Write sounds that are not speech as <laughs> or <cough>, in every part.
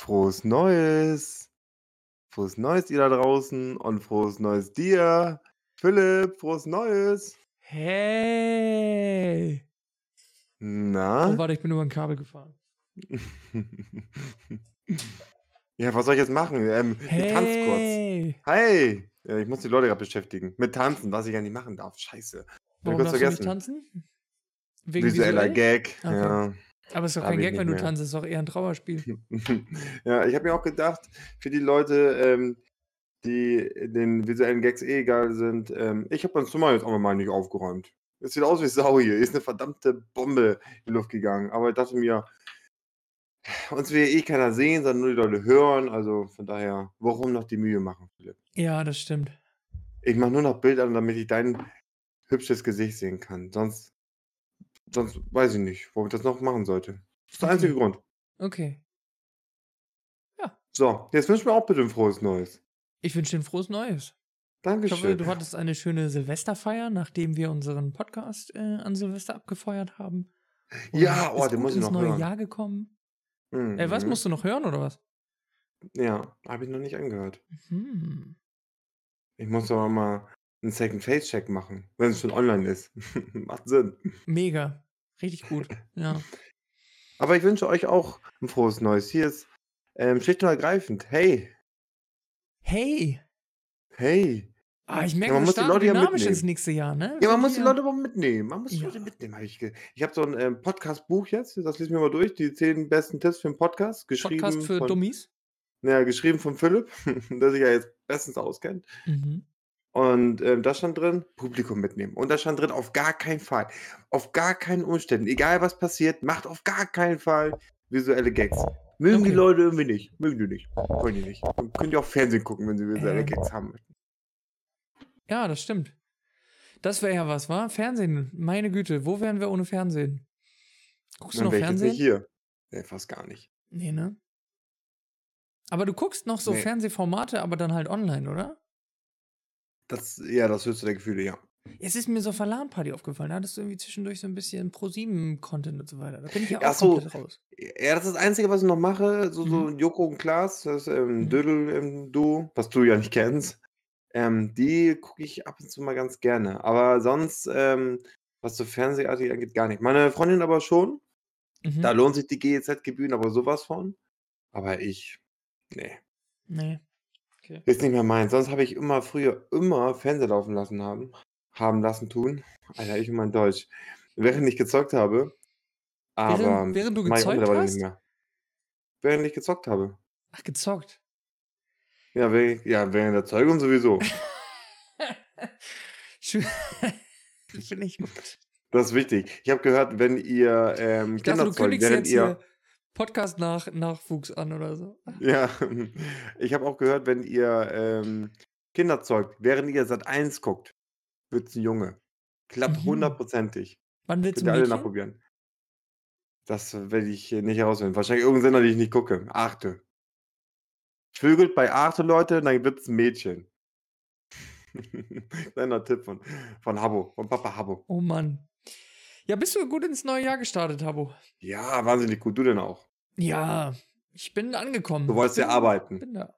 Frohes Neues. Frohes Neues, ihr da draußen und frohes Neues dir. Philipp, frohes Neues. Hey! Oh, Na? warte, ich bin über ein Kabel gefahren. <laughs> Ja, was soll ich jetzt machen? Ähm, ich tanze kurz. Hey! Ja, ich muss die Leute gerade beschäftigen. Mit Tanzen, was ich ja nicht machen darf. Scheiße. Warum darfst du nicht vergessen. tanzen? Wegen Visueller visuell? Gag. Okay. Ja, Aber es ist doch kein Gag, wenn du mehr. tanzt, es ist doch eher ein Trauerspiel. <laughs> ja, ich habe mir auch gedacht, für die Leute, ähm, die den visuellen Gags eh egal sind, ähm, ich habe mein Zimmer jetzt auch mal nicht aufgeräumt. Es sieht aus wie Sau hier. Hier ist eine verdammte Bombe in die Luft gegangen. Aber ich dachte mir, uns will eh keiner sehen, sondern nur die Leute hören. Also von daher, warum noch die Mühe machen, Philipp? Ja, das stimmt. Ich mache nur noch Bilder, damit ich dein hübsches Gesicht sehen kann. Sonst, sonst weiß ich nicht, warum ich das noch machen sollte. Das ist der einzige. Grund. Okay. Ja. So, jetzt wünsch mir auch bitte ein frohes Neues. Ich wünsche dir ein frohes Neues. Ich hoffe, Dankeschön. du hattest eine schöne Silvesterfeier, nachdem wir unseren Podcast äh, an Silvester abgefeuert haben. Und Ja, oh, den muss ich ins noch neue hören. Jahr gekommen. Äh, was Mhm. musst du noch hören oder was? Ja, habe ich noch nicht angehört. Hm. Ich muss doch mal einen Second Face Check machen, wenn es schon online ist. <laughs> Macht Sinn. Mega. Richtig gut. Ja. Aber ich wünsche euch auch ein frohes Neues. Hier ist ähm, schlicht und ergreifend. Hey, Hey! hey. Ah, ich Ja, merke, man wir muss die starten Leute ja dynamisch ins mitnehmen. nächste Jahr, ne? Ja, man Sind muss die Leute aber mitnehmen. Man muss die Ja. Leute mitnehmen. Hab ich ge ich habe so ein ähm, Podcast-Buch jetzt. Das lesen wir mal durch. Die zehn besten Tipps für einen Podcast. Geschrieben Podcast für von, Dummies. Ja, geschrieben von Philipp, <laughs> der sich ja jetzt bestens auskennt. Mhm. Und ähm, da stand drin, Publikum mitnehmen. Und da stand drin, auf gar keinen Fall, auf gar keinen Umständen, egal was passiert, macht auf gar keinen Fall visuelle Gags. Mögen die Okay. Leute irgendwie nicht. Mögen die nicht. Wollen die nicht. Und könnt ihr auch Fernsehen gucken, wenn sie visuelle. Gags haben möchten. Ja, das stimmt. Das wäre ja was, wa? Fernsehen. Meine Güte, wo wären wir ohne Fernsehen? Guckst du Dann noch jetzt Fernsehen? nicht hier. Nee, fast gar nicht. Nee, ne? Aber du guckst noch so Nee. Fernsehformate, aber dann halt online, oder? Das, ja, das höchste der Gefühle, ja. Es ist mir so auf der LAN-Party aufgefallen. Da hattest du irgendwie zwischendurch so ein bisschen Pro-7-Content und so weiter. Da bin ich ja auch Ach so. komplett raus. Ja, das ist das Einzige, was ich noch mache. So, so Mhm. Joko und Klaas, das ähm, Mhm. Dödel-Duo, was du ja nicht kennst. Ähm, die gucke ich ab und zu mal ganz gerne. Aber sonst, ähm, was so Fernsehartig angeht, gar nicht. Meine Freundin aber schon. Mhm. Da lohnt sich die GEZ-Gebühren aber sowas von. Aber ich, nee, Nee. Okay. ist nicht mehr meins. Sonst habe ich immer früher immer Fernseher laufen lassen haben. Haben lassen tun. Alter, ich und mein Deutsch. Während ich gezockt habe. Aber Während, während du mach ich auch gezeugt mittlerweile hast? nicht mehr. Während ich gezockt habe. Ach, gezockt. Ja, während, ja, während der Zeugung sowieso. <laughs> Schön. <laughs> Finde ich gut. Das ist wichtig. Ich habe gehört, wenn ihr ähm, Ich dachte, Kinder du zeugt, kündigst während jetzt ihr. hier Podcast nach Nachwuchs an oder so. Ja, <laughs> ich habe auch gehört, wenn ihr ähm, Kinder zeugt, während ihr Sat 1 guckt, wird es ein Junge. Klappt Mhm. hundertprozentig. Wann willst du ihr alle nachprobieren. Das werde ich nicht herausfinden. Wahrscheinlich irgendein Sender, den ich nicht gucke. Arte. Vögelt bei Arte, Leute, dann wird es ein Mädchen. <laughs> Kleiner Tipp von, von Habbo, von Papa Habbo. Oh Mann. Ja, bist du gut ins neue Jahr gestartet, Habo? Ja, wahnsinnig gut. Du denn auch. Ja, ich bin angekommen. Du wolltest ja arbeiten. Bin da. Hast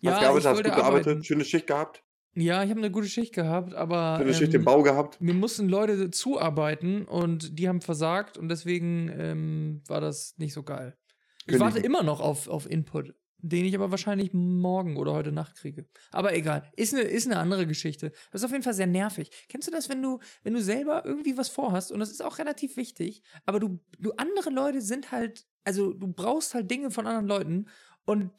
Ja, ich gearbeitet, hast gut gearbeitet, arbeiten. schöne Schicht gehabt, Ja, ich habe eine gute Schicht gehabt, aber schöne Schicht im ähm, Bau gehabt. mir mussten Leute zuarbeiten und die haben versagt und deswegen ähm, war das nicht so geil. Ich Kündigen. warte immer noch auf, auf Input, den ich aber wahrscheinlich morgen oder heute Nacht kriege. Aber egal, ist eine, ist eine andere Geschichte. Das ist auf jeden Fall sehr nervig. Kennst du das, wenn du, wenn du selber irgendwie was vorhast und das ist auch relativ wichtig, aber du, du andere Leute sind halt, also du brauchst halt Dinge von anderen Leuten und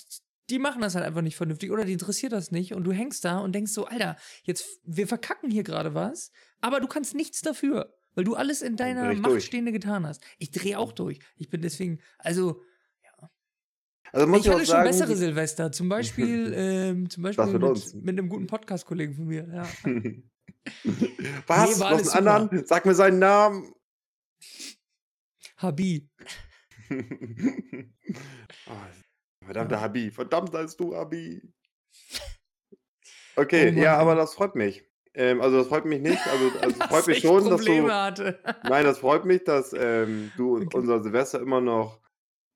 die machen das halt einfach nicht vernünftig oder die interessiert das nicht und du hängst da und denkst so, Alter, jetzt, wir verkacken hier gerade was, aber du kannst nichts dafür, weil du alles in deiner Macht durch. Stehende getan hast. Ich drehe auch durch. Ich bin deswegen, also, Also muss ich ich, hatte schon sagen, bessere Silvester. Zum Beispiel, <laughs> ähm, zum Beispiel Das mit mit, einem guten Podcast-Kollegen von mir. Ja. <laughs> was? Nee, war einen anderen? Sag mir seinen Namen. Habi. oh, <laughs> verdammter Ja. Habi. Verdammt heißt du Habi. Okay, Oh ja, aber das freut mich. Ähm, also das freut mich nicht. Also, also es Dass freut mich ich schon, dass Probleme du. hatte. Nein, das freut mich, dass ähm, du Okay. unser Silvester immer noch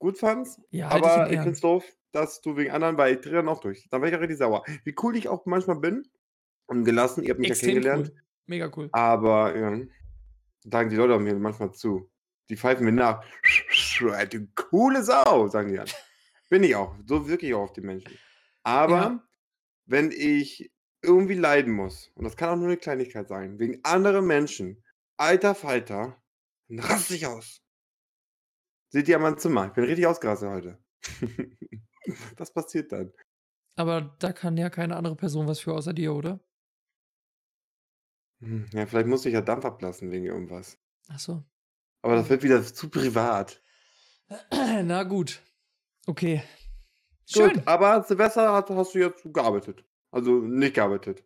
gut fandst, Ja, ich in aber ich Ehren. find's doof, dass du wegen anderen weil ich drehe dann auch durch. Dann werde ich auch richtig sauer. Wie cool ich auch manchmal bin und gelassen, ihr habt mich ja Extrem kennengelernt, cool. Mega cool. aber, ja, sagen die Leute mir manchmal zu. Die pfeifen mir nach: „Du coole Sau“, sagen die dann. <laughs> Bin ich auch. So wirke ich auch auf die Menschen. Aber Ja. wenn ich irgendwie leiden muss, und das kann auch nur 'ne Kleinigkeit sein, wegen anderen Menschen, alter Falter, dann raste ich aus. Seht ihr an meinem Zimmer. Ich bin richtig ausgerastet heute. <laughs> Das passiert dann. Aber da kann ja keine andere Person was für außer dir, oder? Hm, ja, vielleicht musste ich ja Dampf ablassen wegen irgendwas. Ach so. Aber das wird wieder zu privat. <clears throat> Na gut. Okay. Schön. Gut, aber Silvester hat hast du jetzt gearbeitet. Also nicht gearbeitet.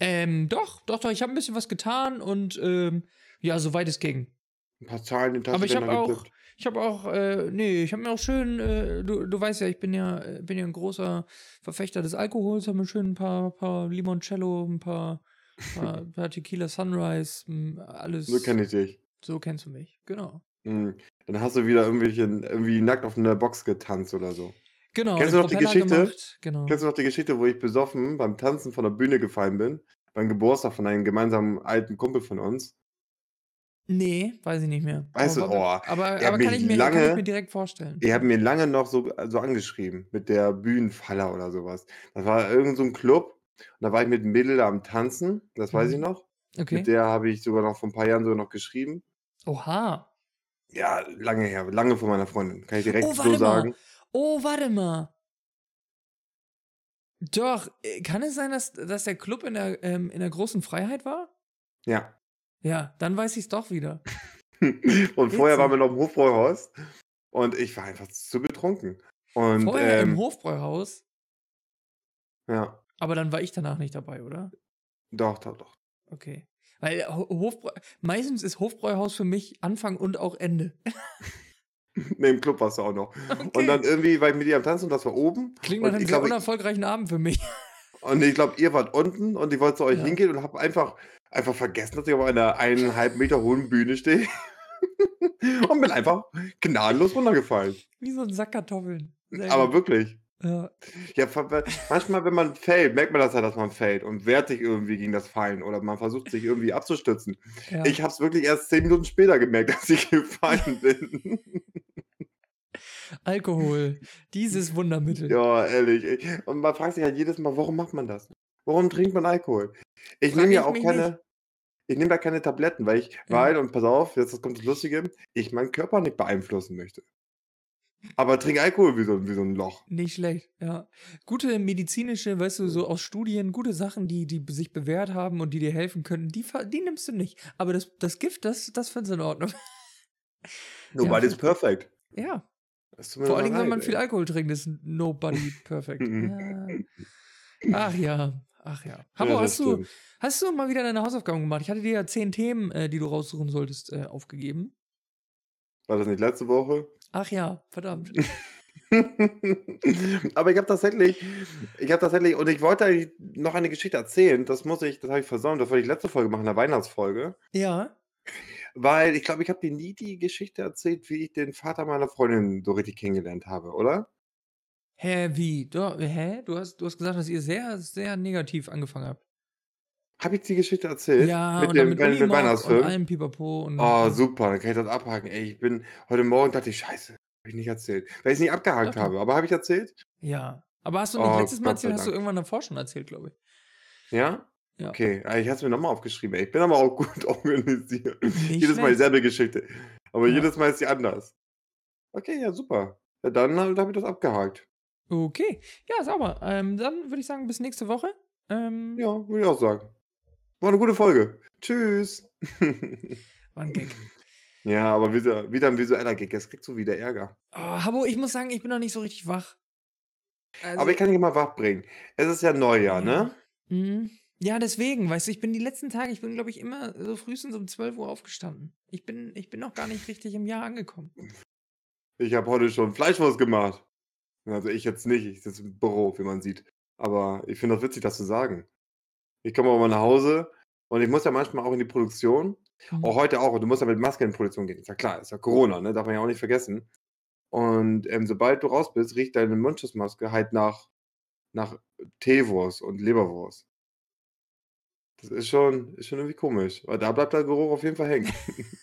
Ähm, doch, doch, doch, ich habe 'n bisschen was getan und, ähm, ja, soweit es ging. 'N paar Zahlen in den Aber ich habe auch getippt. Ich habe auch, äh ne, ich habe mir auch schön, äh du du weißt ja, ich bin ja äh, bin ja 'n großer Verfechter des Alkohols, habe mir schön 'n paar paar Limoncello, 'n paar paar <laughs> paar Tequila Sunrise, hm, So alles kenne ich dich. so kennst du mich, genau. Mhm. Dann hast du wieder irgendwelche irgendwie nackt auf 'ner Box getanzt oder so. Genau, Kennst du noch die Propeller Geschichte gemacht, genau. kennst du noch die Geschichte, wo ich besoffen beim Tanzen von der Bühne gefallen bin? Beim Geburtstag von einem gemeinsamen alten Kumpel von uns? Ne, weiß ich nicht mehr. Weißt Aber du, oh, aber er aber kann ich mir kann ich mir lange direkt vorstellen. er hat mir lange noch so so angeschrieben mit der Bühnenfaller oder so was. Das war irgend so 'n Club und da war ich mit 'nem Mädel da am Tanzen, das weiß ich Mhm. noch. Okay. Mit der habe ich sogar noch vor 'n paar Jahren sogar noch geschrieben. Oha. Ja, lange her, lange vor meiner Freundin, kann ich direkt Oh, so mal. sagen. Oh, warte mal. Doch, äh, kann es sein, dass dass der Club in der ähm, in der großen Freiheit war? Ja. Ja, dann weiß ich's doch wieder. <laughs> Und vorher waren wir noch im Hofbräuhaus und ich war einfach zu betrunken. Und, Vorher im ähm Hofbräuhaus? Ja. Aber dann war ich danach nicht dabei, oder? Doch, doch, doch. Okay. Weil Ho Hofbräu meistens ist Hofbräuhaus für mich Anfang und auch Ende. <laughs> Ne, im Club warst du auch noch. Und dann Okay. irgendwie war ich mit ihr am Tanzen und das war oben. Klingt nach Und 'nem ich sehr unerfolgreichen Abend für mich. und ich glaube, ihr wart unten und ich wollte zu euch Ja. hingehen und habe einfach einfach vergessen, dass ich auf einer 1,5 Meter hohen Bühne stehe <laughs> und bin einfach gnadenlos runtergefallen. Wie so 'n Sack Kartoffeln. Sehr Aber wirklich. Ja. Ja, manchmal, wenn man fällt, merkt man das ja, dass man fällt und wehrt sich irgendwie gegen das Fallen oder man versucht sich irgendwie abzustützen. Ja. Ich habe es wirklich erst 10 Minuten später gemerkt, <laughs> dass ich gefallen bin. Alkohol, dieses Wundermittel. Ja, ehrlich. Und man fragt sich halt jedes Mal, warum macht man das? Warum trinkt man Alkohol? Ich nehme ja auch mich nicht. keine ich nehme ja keine Tabletten, weil ich Ja. weil und pass auf, jetzt kommt das Lustige, ich meinen Körper nicht beeinflussen möchte. Aber trinke Alkohol wie so wie so 'n Loch. Nicht schlecht, ja. Gute medizinische, weißt du, so aus Studien, gute Sachen, die die sich bewährt haben und die dir helfen könnten, die die nimmst du nicht. Aber das das Gift, das das findest du in Ordnung. <laughs> Ja, Nobody's gut. perfect. Ja. Vor allen Dingen, wenn man viel ey. Alkohol trinkt, ist nobody <laughs> perfect. Ja. Ach ja, ach ja. Ja, Habbo, das hast du hast du mal wieder deine Hausaufgaben gemacht? Ich hatte dir ja 10 Themen, äh, die du raussuchen solltest, äh, aufgegeben. War das nicht letzte Woche? Ach ja, verdammt. <laughs> Aber ich habe tatsächlich ich habe tatsächlich und ich wollte eigentlich noch eine Geschichte erzählen, das muss ich das habe ich versäumt, das wollte ich letzte Folge machen, in der Weihnachtsfolge. Ja. Weil ich glaube, ich habe dir nie die Geschichte erzählt, wie ich den Vater meiner Freundin so richtig kennengelernt habe, oder? Hä, wie? Du hä? Du hast du hast gesagt, dass ihr sehr, sehr negativ angefangen habt. Habe ich die Geschichte erzählt? Ja, Mit und dem mit mit und Weihnachtsfilm? allem Pipapo und Oh, super, dann kann ich das abhaken. Ey, ich bin heute Morgen dachte ich: „Scheiße, habe ich nicht erzählt“, weil ich's nicht abgehakt Okay. habe. Aber habe ich erzählt? Ja. Aber hast du nicht Oh, letztes Mal erzählt? Hast du irgendwann davor schon erzählt, glaube ich. Ja? Ja. Okay, ah, ich habe es mir noch mal aufgeschrieben, ey. Ich bin aber auch gut <laughs> organisiert. Jedes Mal dieselbe Geschichte, aber Ja. jedes Mal ist sie anders. Okay, ja, super. Ja, dann halt habe ich das abgehakt. Okay. Ja, sauber. Ähm, dann würde ich sagen, bis nächste Woche. Ähm Ja, würde ich auch sagen. War 'ne gute Folge. Tschüss. <laughs> War 'n Gag. <laughs> Ja, aber wieder wieder 'n visueller Gag. Jetzt kriegst du wieder Ärger. Oh, Habbo, ich muss sagen, ich bin noch nicht so richtig wach. Aber Also ich kann dich mal wach bringen. Es ist ja Neujahr, Ja. ne? Mhm. Ja, deswegen, weißt du, ich bin die letzten Tage ich bin, glaube ich, immer so frühestens um 12 Uhr aufgestanden. Ich bin ich bin noch gar nicht richtig im Jahr angekommen. Ich habe heute schon Fleischwurst gemacht. Also, ich jetzt nicht, ich sitze im Büro, wie man sieht. Aber ich finde das witzig, das zu sagen. Ich komme mal nach Hause und ich muss ja manchmal auch in die Produktion. Mhm. Auch heute auch. Und du musst ja mit Maske in die Produktion gehen. Ist ja klar, ist ja Corona, ne? Darf man ja auch nicht vergessen. Und ähm, sobald du raus bist, riecht deine Mundschutzmaske halt nach, nach Teewurst und Leberwurst. Das ist schon, ist schon irgendwie komisch. Aber da bleibt der Geruch auf jeden Fall hängen. <laughs>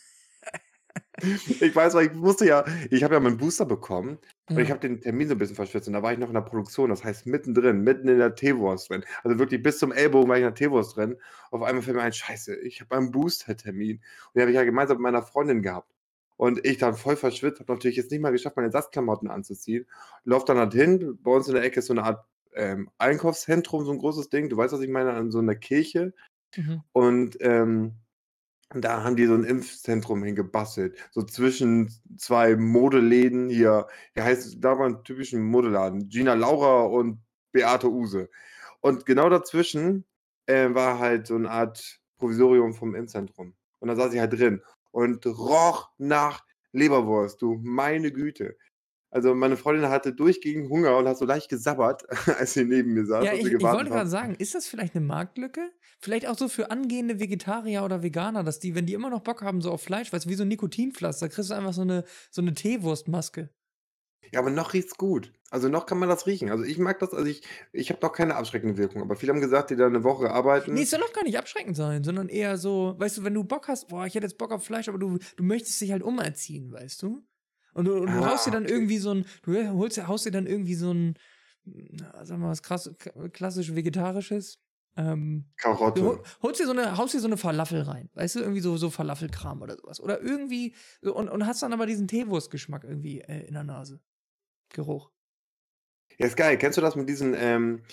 Ich weiß, weil ich musste ja, ich habe ja meinen Booster bekommen und ich Ja. habe den Termin so ein bisschen verschwitzt und da war ich noch in der Produktion, das heißt mittendrin, mitten in der Teewurst drin. Also wirklich bis zum Ellbogen war ich in der Teewurst drin. Auf einmal fällt mir ein, Scheiße, ich habe einen Booster-Termin. Und den habe ich ja gemeinsam mit meiner Freundin gehabt. Und ich dann voll verschwitzt, habe natürlich jetzt nicht mal geschafft, meine Ersatzklamotten anzuziehen. Lauf dann halt hin, bei uns in der Ecke ist so eine Art ähm, Einkaufszentrum, so ein großes Ding. Du weißt, was ich meine, an so einer Kirche. Mhm. Und ähm, da haben die so ein Impfzentrum hingebastelt. So zwischen zwei Modeläden hier. Wie heißt da war ein typischen Modeladen. Gina Laura und Beate Use. Und genau dazwischen äh, war halt so eine Art Provisorium vom Impfzentrum. Und da saß ich halt drin und roch nach Leberwurst. Du meine Güte. Also meine Freundin hatte durchgehend Hunger und hat so leicht gesabbert, <laughs> als sie neben mir saß. Ja, ich, ich wollte gerade sagen, ist das vielleicht eine Marktlücke? Vielleicht auch so für angehende Vegetarier oder Veganer, dass die, wenn die immer noch Bock haben, so auf Fleisch, weißt du, wie so ein Nikotinpflaster, kriegst du einfach so eine, so eine Teewurstmaske. Ja, aber noch riecht's gut. Also noch kann man das riechen. Also ich mag das, also ich, ich habe noch keine abschreckende Wirkung, aber viele haben gesagt, die da eine Woche Nee, arbeiten. es soll doch gar nicht abschreckend sein, sondern eher so, weißt du, wenn du Bock hast, boah, ich hätte jetzt Bock auf Fleisch, aber du, du möchtest dich halt umerziehen, weißt du? Und du, und du Ah, haust dir dann okay. irgendwie so ein, du holst, haust dir dann irgendwie so ein, sag mal was krass, klassisch vegetarisches. Ähm, du hol- Karotte. holst dir so eine, haust dir so eine Falafel rein, weißt du, irgendwie so, so Falafelkram oder sowas. Oder irgendwie, so, und, und hast dann aber diesen Teewurstgeschmack irgendwie äh, in der Nase. Geruch. Ja, ist geil. Kennst du das mit diesen, ähm,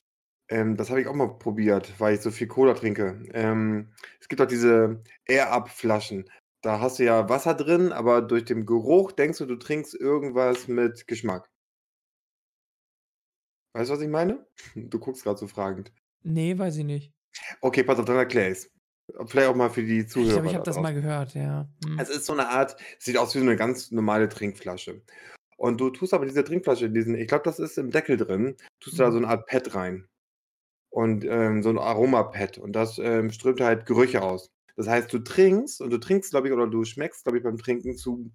ähm, das habe ich auch mal probiert, weil ich so viel Cola trinke. Ähm, es gibt auch diese Air-Up-Flaschen. Da hast du ja Wasser drin, aber durch den Geruch denkst du, du trinkst irgendwas mit Geschmack. Weißt du, was ich meine? <laughs> Du guckst gerade so fragend. Nee, weiß ich nicht. Okay, pass auf, dann erklär ich's. Vielleicht auch mal für die Ich Zuhörer glaube, ich da habe das draußen. mal gehört, ja. Hm. Es ist so eine Art, sieht aus wie so eine ganz normale Trinkflasche. Und du tust aber diese Trinkflasche, diesen, ich glaube, das ist im Deckel drin, tust du da Mhm. so eine Art Pad rein. Und ähm, so ein Aromapad. Und das ähm, strömt halt Gerüche aus. Das heißt, du trinkst und du trinkst, glaube ich, oder du schmeckst, glaube ich, beim Trinken zu,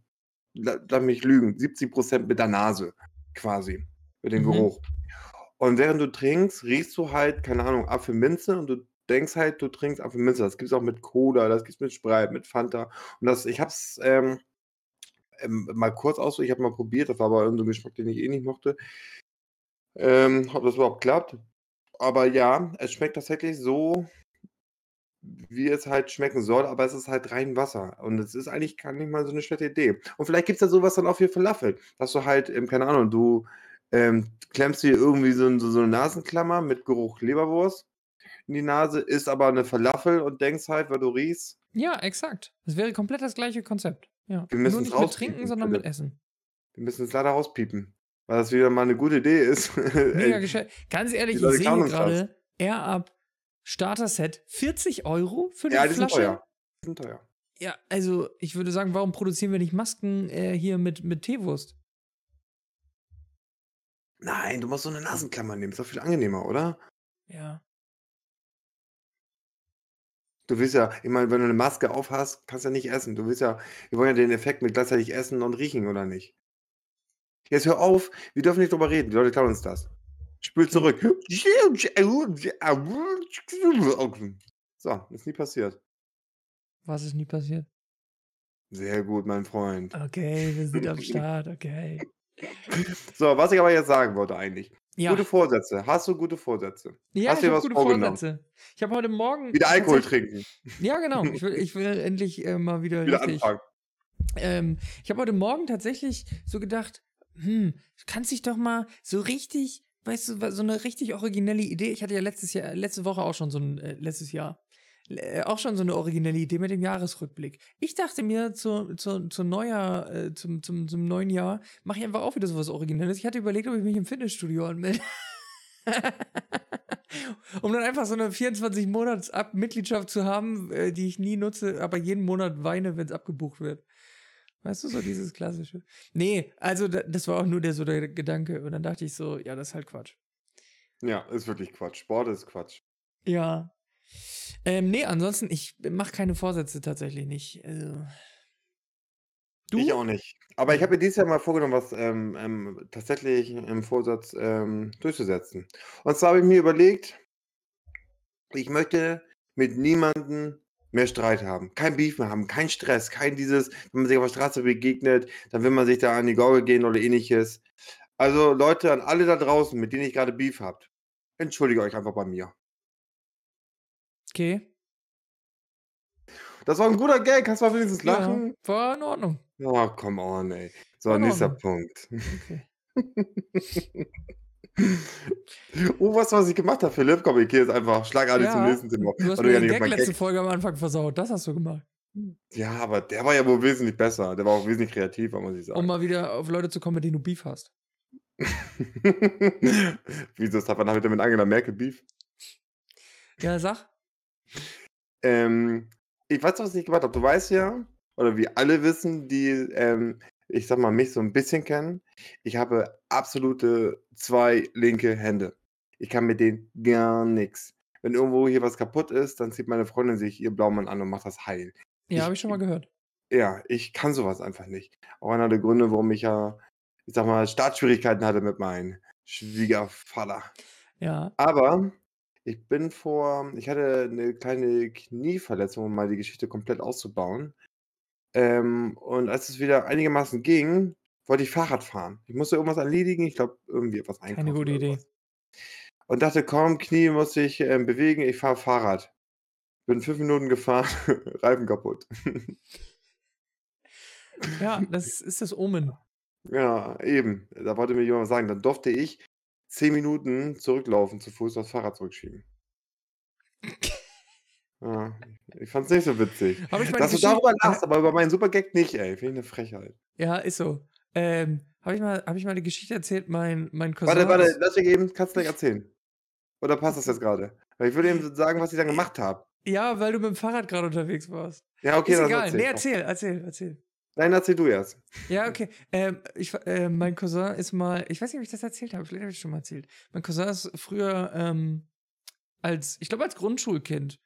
la- lass mich lügen, 70% mit der Nase quasi. Mit dem Mhm. Geruch. Und während du trinkst, riechst du halt, keine Ahnung, Apfelminze und du denkst halt, du trinkst Apfelminze. Das gibt es auch mit Cola, das gibt es mit Sprite, mit Fanta. Und das, ich hab's ähm, ähm, mal kurz aus, ich habe mal probiert, das war aber irgendein Geschmack, den ich eh nicht mochte. Ähm, ob das überhaupt klappt. Aber ja, es schmeckt tatsächlich so, wie es halt schmecken soll, aber es ist halt rein Wasser. Und es ist eigentlich gar nicht mal so eine schlechte Idee. Und vielleicht gibt es ja sowas dann auch für Falafel, dass du halt, ähm, keine Ahnung, du ähm, klemmst dir irgendwie so, so, so eine Nasenklammer mit Geruch Leberwurst in die Nase, isst aber eine Falafel und denkst halt, weil du riechst, Ja, exakt. Das wäre komplett das gleiche Konzept. Ja. Wir Nur müssen's nicht mit Trinken, sondern mit. Essen. wir müssen es leider rauspiepen. Weil das wieder mal eine gute Idee ist. <laughs> Mega Ey. Ganz ehrlich, ich sehe gerade Air Up Starter Set 40 Euro für eine ja, die sind Flasche. teuer. Die sind teuer. Ja, also ich würde sagen, warum produzieren wir nicht Masken äh, hier mit, mit Teewurst? Nein, du musst so eine Nasenklammer nehmen. Ist doch viel angenehmer, oder? Ja. Du willst ja, ich meine, wenn du eine Maske auf hast, kannst du ja nicht essen. Du willst ja, wir wollen ja den Effekt mit gleichzeitig essen und riechen, oder nicht? Jetzt hör auf, wir dürfen nicht drüber reden. Die Leute klauen uns das. Spül zurück. So, ist nie passiert. Was ist nie passiert? Sehr gut, mein Freund. Okay, wir sind am <laughs> Start, okay. So, was ich aber jetzt sagen wollte eigentlich. Ja, Gute Vorsätze. Hast du gute Vorsätze? ja Hast ich habe gute? Vorsätze. Ich habe heute Morgen Wieder Alkohol trinken. Ja, genau. Ich will, ich will <laughs> endlich äh, mal wieder Wieder richtig. anfangen. Ähm, ich habe heute Morgen tatsächlich so gedacht, hm, du kannst dich doch mal so richtig, weißt du, so eine richtig originelle Idee. Ich hatte ja letztes Jahr, letzte Woche auch schon so ein, äh, letztes Jahr, äh, auch schon so eine originelle Idee mit dem Jahresrückblick. Ich dachte mir zu, zu, zu Neujahr, äh, zum, zum, zum neuen Jahr, mache ich einfach auch wieder sowas Originelles. Ich hatte überlegt, ob ich mich im Fitnessstudio anmelde. <laughs> um dann einfach so eine 24-Monats-Mitgliedschaft zu haben, äh, die ich nie nutze, aber jeden Monat weine, wenn es abgebucht wird. Weißt du, so dieses klassische. Nee, also da, das war auch nur der so der Gedanke. Und dann dachte ich so, ja, das ist halt Quatsch. Ja, ist wirklich Quatsch. Sport ist Quatsch. Ja. Ähm, nee, ansonsten, ich mache keine Vorsätze tatsächlich nicht. Also, Ich Du? auch nicht. Aber ich habe mir dieses Jahr mal vorgenommen, was, ähm, ähm, tatsächlich im Vorsatz, ähm, durchzusetzen. Und zwar habe ich mir überlegt ich möchte mit niemandem mehr Streit haben, kein Beef mehr haben, kein Stress, kein dieses, wenn man sich auf der Straße begegnet, dann will man sich da an die Gurgel gehen oder Ähnliches. Also, Leute, an alle da draußen, mit denen ich grade Beef habt, entschuldigt euch einfach bei mir. Okay. Das war 'n guter Gag. Kannst mal wenigstens Ja, lachen? war in Ordnung. Oh, come on, ey. So, nächster. Punkt. Okay. <laughs> <laughs> Oh, du, was ich gemacht habe, Philipp? Komm, ich gehe jetzt einfach schlagartig zum Ja, nächsten Thema, du hast weil mir den Gag letzte Gag Folge am Anfang versaut. Das hast du gemacht. Ja, aber der war ja wohl wesentlich besser. Der war auch wesentlich kreativer, muss ich Um sagen. mal wieder auf Leute zu kommen, mit denen du Beef hast. <laughs> Wieso ist Safran heute mit Angela Merkel Beef? Ja, sag. Ähm, ich weiß, was ich gemacht habe. Du weißt ja, oder wir alle wissen, die, ähm, ich sage mal, mich so 'n bisschen kennen, ich habe absolute 2 linke Hände. Ich kann mit denen gar nix. Wenn irgendwo hier was kaputt ist, dann zieht meine Freundin sich ihr Blaumann an und macht das heil. Ja, habe Ich schon mal gehört. ja, ich kann so was einfach nicht. Auch einer der Gründe, warum ich ja, ich sage mal, Startschwierigkeiten hatte mit meinem Schwiegervater. Ja. Aber ich bin vor ich hatte 'ne kleine Knieverletzung, um mal die Geschichte komplett auszubauen. Ähm, und als es wieder einigermaßen ging, wollte ich Fahrrad fahren. Ich musste irgendwas erledigen, ich glaube, irgendwie etwas Keine einkaufen gute oder Idee. Und dachte: „Komm, Knie muss sich, ähm, bewegen, ich fahre Fahrrad.“ Bin 5 Minuten gefahren, <laughs> Reifen kaputt. <laughs> Ja, das ist das Omen. Ja, eben. Da wollte mir jemand was sagen. Dann durfte ich 10 Minuten zurücklaufen, zu Fuß das Fahrrad zurückschieben. <laughs> Ja, ich fand's nicht so witzig. Habe ich mal Dass du darüber lachst, aber über meinen super Gag nicht, ey. Finde ich 'ne Frechheit. Ja, ist so. Ähm, habe ich mal habe ich mal die Geschichte erzählt, mein mein Cousin Warte, warte, lass mich eben kannst gleich erzählen. Oder passt das jetzt grade? Weil ich würde eben sagen, was ich dann gemacht habe. Ja, weil du mit'm Fahrrad grade unterwegs warst. Ja, okay, Ist dann egal. erzähl, Ne, komm. erzähl, erzähl, erzähl. Nein, erzähl du erst. Ja, okay. Ähm, ich äh, mein Cousin ist mal ich weiß nicht, ob ich das erzählt habe, vielleicht habe ich's schon mal erzählt. Mein Cousin ist früher, ähm, als ich glaube, als Grundschulkind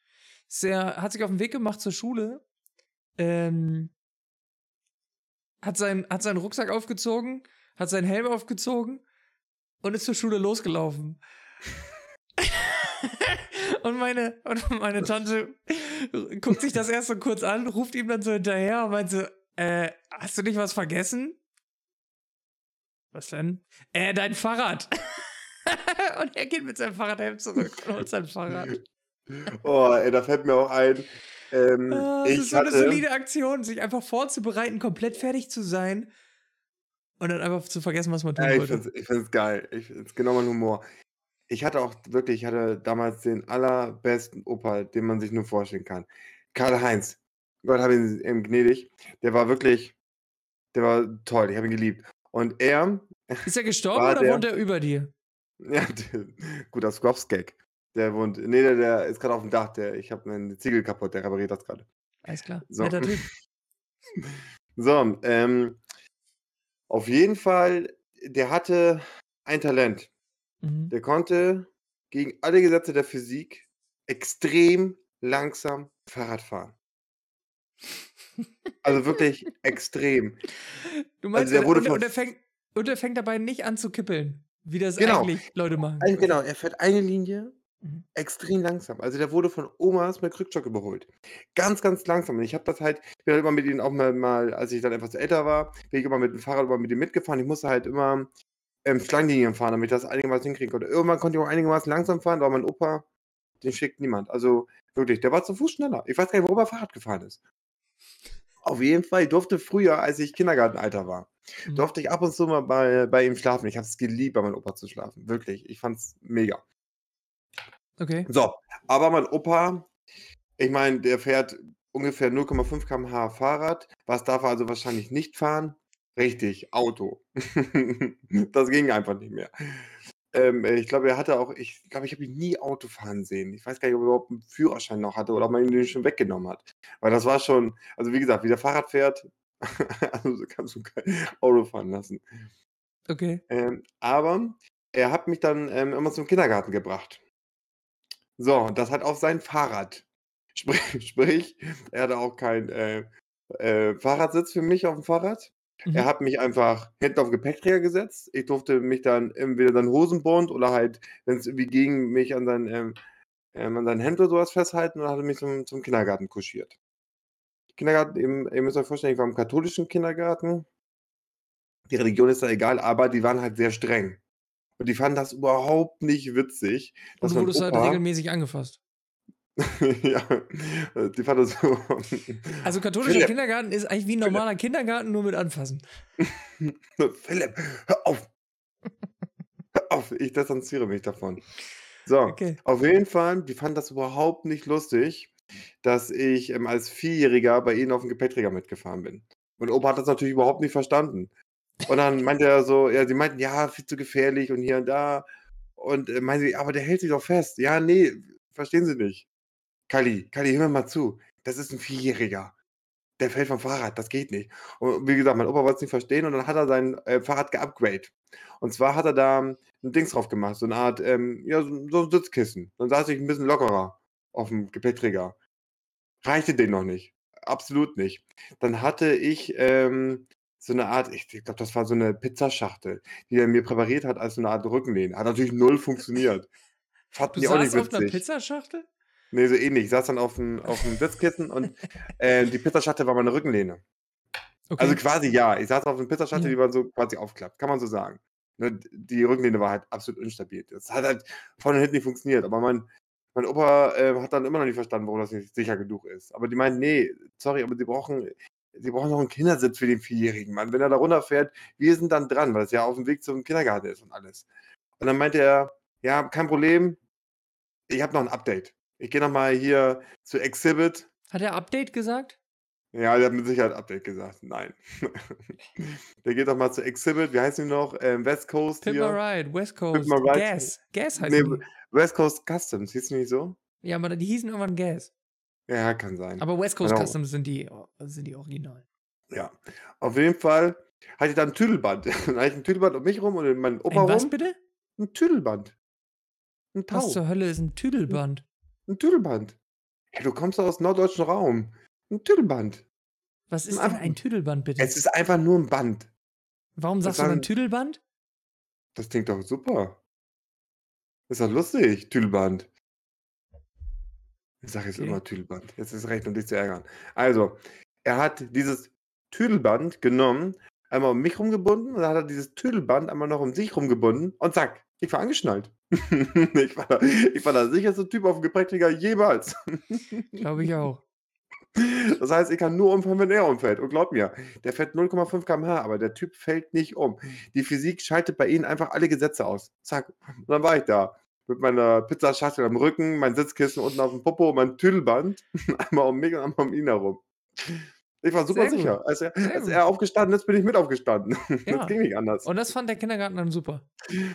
er hat sich auf 'n Weg gemacht zur Schule, ähm hat seinen hat seinen Rucksack aufgezogen, hat seinen Helm aufgezogen und ist zur Schule losgelaufen. <laughs> Und meine und meine Tante guckt sich das erst so kurz an, ruft ihm dann so hinterher und meint so: „Äh, hast du nicht was vergessen?“ „Was denn?“ „Äh, dein Fahrrad.“ <laughs> Und er geht mit seinem Fahrradhelm zurück und holt sein Fahrrad. Oh, ey, da fällt mir auch ein, ähm, Ah, es ist ich so 'ne hatte solide Aktion, sich einfach vorzubereiten, komplett fertig zu sein und dann einfach zu vergessen, was man tun Ja, ich wollte. finde es ich finde es geil. Ich ist genau mein Humor. Ich hatte auch wirklich ich hatte damals den allerbesten Opa, den man sich nur vorstellen kann. Karl-Heinz. Gott habe ihn ihm gnädig. Der war wirklich der war toll, ich habe ihn geliebt. Und er Ist er <laughs> gestorben oder der wohnt er über dir? <laughs> Ja, der guter Scrubs-Gag. Der wohnt ne, der der ist grad auf'm Dach, der ich habe 'nen Ziegel kaputt, der repariert das grade. Alles klar, So. netter Typ. <laughs> So, ähm auf jeden Fall, der hatte ein Talent. Mhm. Der konnte gegen alle Gesetze der Physik extrem langsam Fahrrad fahren. <laughs> Also wirklich extrem. Du Also, meinst, der und wurde und er und er fängt und er fängt dabei nicht an zu kippeln, wie das Genau. eigentlich Leute machen. Genau, er fährt eine Linie Mhm. extrem langsam. Also, der wurde von Omas mit Krückstock überholt. Ganz, ganz langsam. Und ich habe das halt ich bin halt immer mit ihm auch mal mal als ich dann etwas älter war, bin ich immer mit dem Fahrrad immer mit ihm mitgefahren. Ich musste halt immer, ähm, Schlangenlinien fahren, damit ich das einigermaßen hinkriegen konnte. Irgendwann konnte ich auch einigermaßen langsam fahren, aber mein Opa, den schickt niemand. Also, wirklich, der war zu Fuß schneller. Ich weiß gar nicht, warum er Fahrrad gefahren ist. Auf jeden Fall, ich durfte früher, als ich Kindergartenalter war, Mhm. durfte ich ab und zu mal bei bei ihm schlafen. Ich habe es geliebt, bei meinem Opa zu schlafen. Wirklich, ich fand's mega. Okay. So, aber mein Opa, ich meine, der fährt ungefähr 0,5 km/h Fahrrad. Was darf er also wahrscheinlich nicht fahren? Richtig, Auto. <laughs> Das ging einfach nicht mehr. Ähm, ich glaube, er hatte auch ich glaube, ich habe ihn nie Auto fahren sehen. Ich weiß gar nicht, ob er überhaupt 'n Führerschein noch hatte oder ob man ihm den schon weggenommen hat. Weil das war schon also, wie gesagt, wie der Fahrrad fährt, <laughs> also, kannst du kein Auto fahren lassen. Okay. Ähm, aber er hat mich dann, ähm, immer zum Kindergarten gebracht. So, und das halt auf sein Fahrrad. <laughs> Sprich sprich, er hatte auch kein, äh äh, Fahrradsitz für mich auf dem Fahrrad. Er Mhm. hat mich einfach hinten auf Gepäckträger gesetzt. Ich durfte mich dann entweder dann Hosenbund oder halt, wenn's irgendwie ging, mich an sein, ähm, ähm, an sein Hemd oder so was festhalten und hat er mich zum zum Kindergarten kutschiert. Kindergarten, eben ihr müsst euch vorstellen, ich war im katholischen Kindergarten. Die Religion ist da egal, aber die waren halt sehr streng. Und die fanden das überhaupt nicht witzig, Und du wurdest halt Opa regelmäßig angefasst. <laughs> ja, äh, die fanden das so <laughs> Also katholischer Philipp, Kindergarten ist eigentlich wie 'n Philipp, normaler Kindergarten, nur mit Anfassen. <laughs> Philipp, hör auf, hör auf, ich distanziere mich davon. So, Okay. auf jeden Fall, die fanden das überhaupt nicht lustig, dass ich, ähm, als Vierjähriger bei ihnen aufm Gepäckträger mitgefahren bin. Mein Opa hat das natürlich überhaupt nicht verstanden. Und dann meinte er so ja, sie meinten: „Ja, viel zu gefährlich und hier und da.“ Und, äh, meinen sie: „Aber der hält sich doch fest.“ Ja, ne, verstehen Sie nicht. Kalli, Kalli, hör mir mal zu. Das ist 'n Vierjähriger. Der fällt vom Fahrrad, das geht nicht. Und wie gesagt, mein Opa wollt's nicht verstehen und dann hat er sein, äh, Fahrrad geupgrade. Und zwar hat er da 'n Dings drauf gemacht, so 'ne Art, ähm, ja, so so 'n Sitzkissen. Dann saß ich 'n bisschen lockerer aufm Gepäckträger. Reichte denen noch nicht. Absolut nicht. Dann hatte ich, ähm, so 'ne Art ich ich glaube, das war so 'ne Pizzaschachtel, die er mir präpariert hat als so 'ne Art Rückenlehne. Hat natürlich null funktioniert. Fanden Du die auch nicht saßt auf 'ner witzig. Pizzaschachtel? Ne, so ähnlich. Ich saß dann aufm aufm Sitzkissen und, <laughs> äh, die Pizzaschachtel war meine Rückenlehne. Also Okay. quasi ja. Ich saß auf 'ner Pizzaschachtel, die Ja. man so quasi aufklappt, kann man so sagen. Ne, die Rückenlehne war halt absolut instabil. Das hat halt vorne und hinten nicht funktioniert. Aber mein mein Opa, äh, hat dann immer noch nicht verstanden, warum das nicht sicher genug ist. Aber die meinten: „Ne, sorry, aber Sie brauchen Sie brauchen noch 'n Kindersitz für den Vierjährigen, Mann. Wenn er da runterfährt, wir sind dann dran“, weil es ja aufm Weg zum Kindergarten ist und alles. Und dann meinte er: „Ja, kein Problem. Ich habe noch 'n Update. Ich gehe noch mal hier zu Exhibit.“ Hat er Update gesagt? Ja, der hat mit Sicherheit Update gesagt. Nein. <laughs> Der geht doch mal zu Exhibit, wie heißen die noch? Ähm, West Coast Pimp My hier. Ride, West Coast, Ride. Gas. Gas Ne, heißen die. West Coast Customs, hießen die nicht so? Ja, aber die hießen irgendwann Gas. Ja, kann sein. Aber West Coast Genau. Customs sind die o sind die Original. Ja. Auf jeden Fall hatte ich da 'n Tüdelband. <laughs> Dann hatte ich 'n Tüdelband um mich rum und meinen Opa Ein was rum. bitte? 'N Tüdelband. 'N Was Tau. zur Hölle ist 'n Tüdelband? 'N Tüdelband. Hey, du kommst doch aus norddeutschen Raum. 'N Tüdelband. Was ist denn Einfach ein Tüdelband bitte? Es ist einfach nur 'n Band. Warum sagst du war dann Tüdelband? Das klingt doch super. Ist doch lustig, Tüdelband. Ich sage jetzt Okay. immer Tüdelband. Jetzt ist recht, um dich zu ärgern. Also, er hat dieses Tüdelband genommen, einmal um mich rumgebunden und dann hat er dieses Tüdelband einmal noch um sich rumgebunden und zack, ich war angeschnallt. <laughs> Ich war ich war der sicherste Typ aufm Gepäckträger jemals. Glaube ich auch. <laughs> Das heißt, ich kann nur umfallen, wenn er umfällt. Und glaub mir, der fährt 0,5 km/h, aber der Typ fällt nicht um. Die Physik schaltet bei ihnen einfach alle Gesetze aus. Zack. Und dann war ich da mit meiner Pizzaschachtel am Rücken, mein Sitzkissen unten aufm Popo, mein Tüdelband, <laughs> einmal um mich und einmal um ihn herum. Ich war super Sehr sicher. Als er als er aufgestanden ist, bin ich mit aufgestanden. <laughs> Das Ja. ging nicht anders. Und das fand der Kindergarten dann super?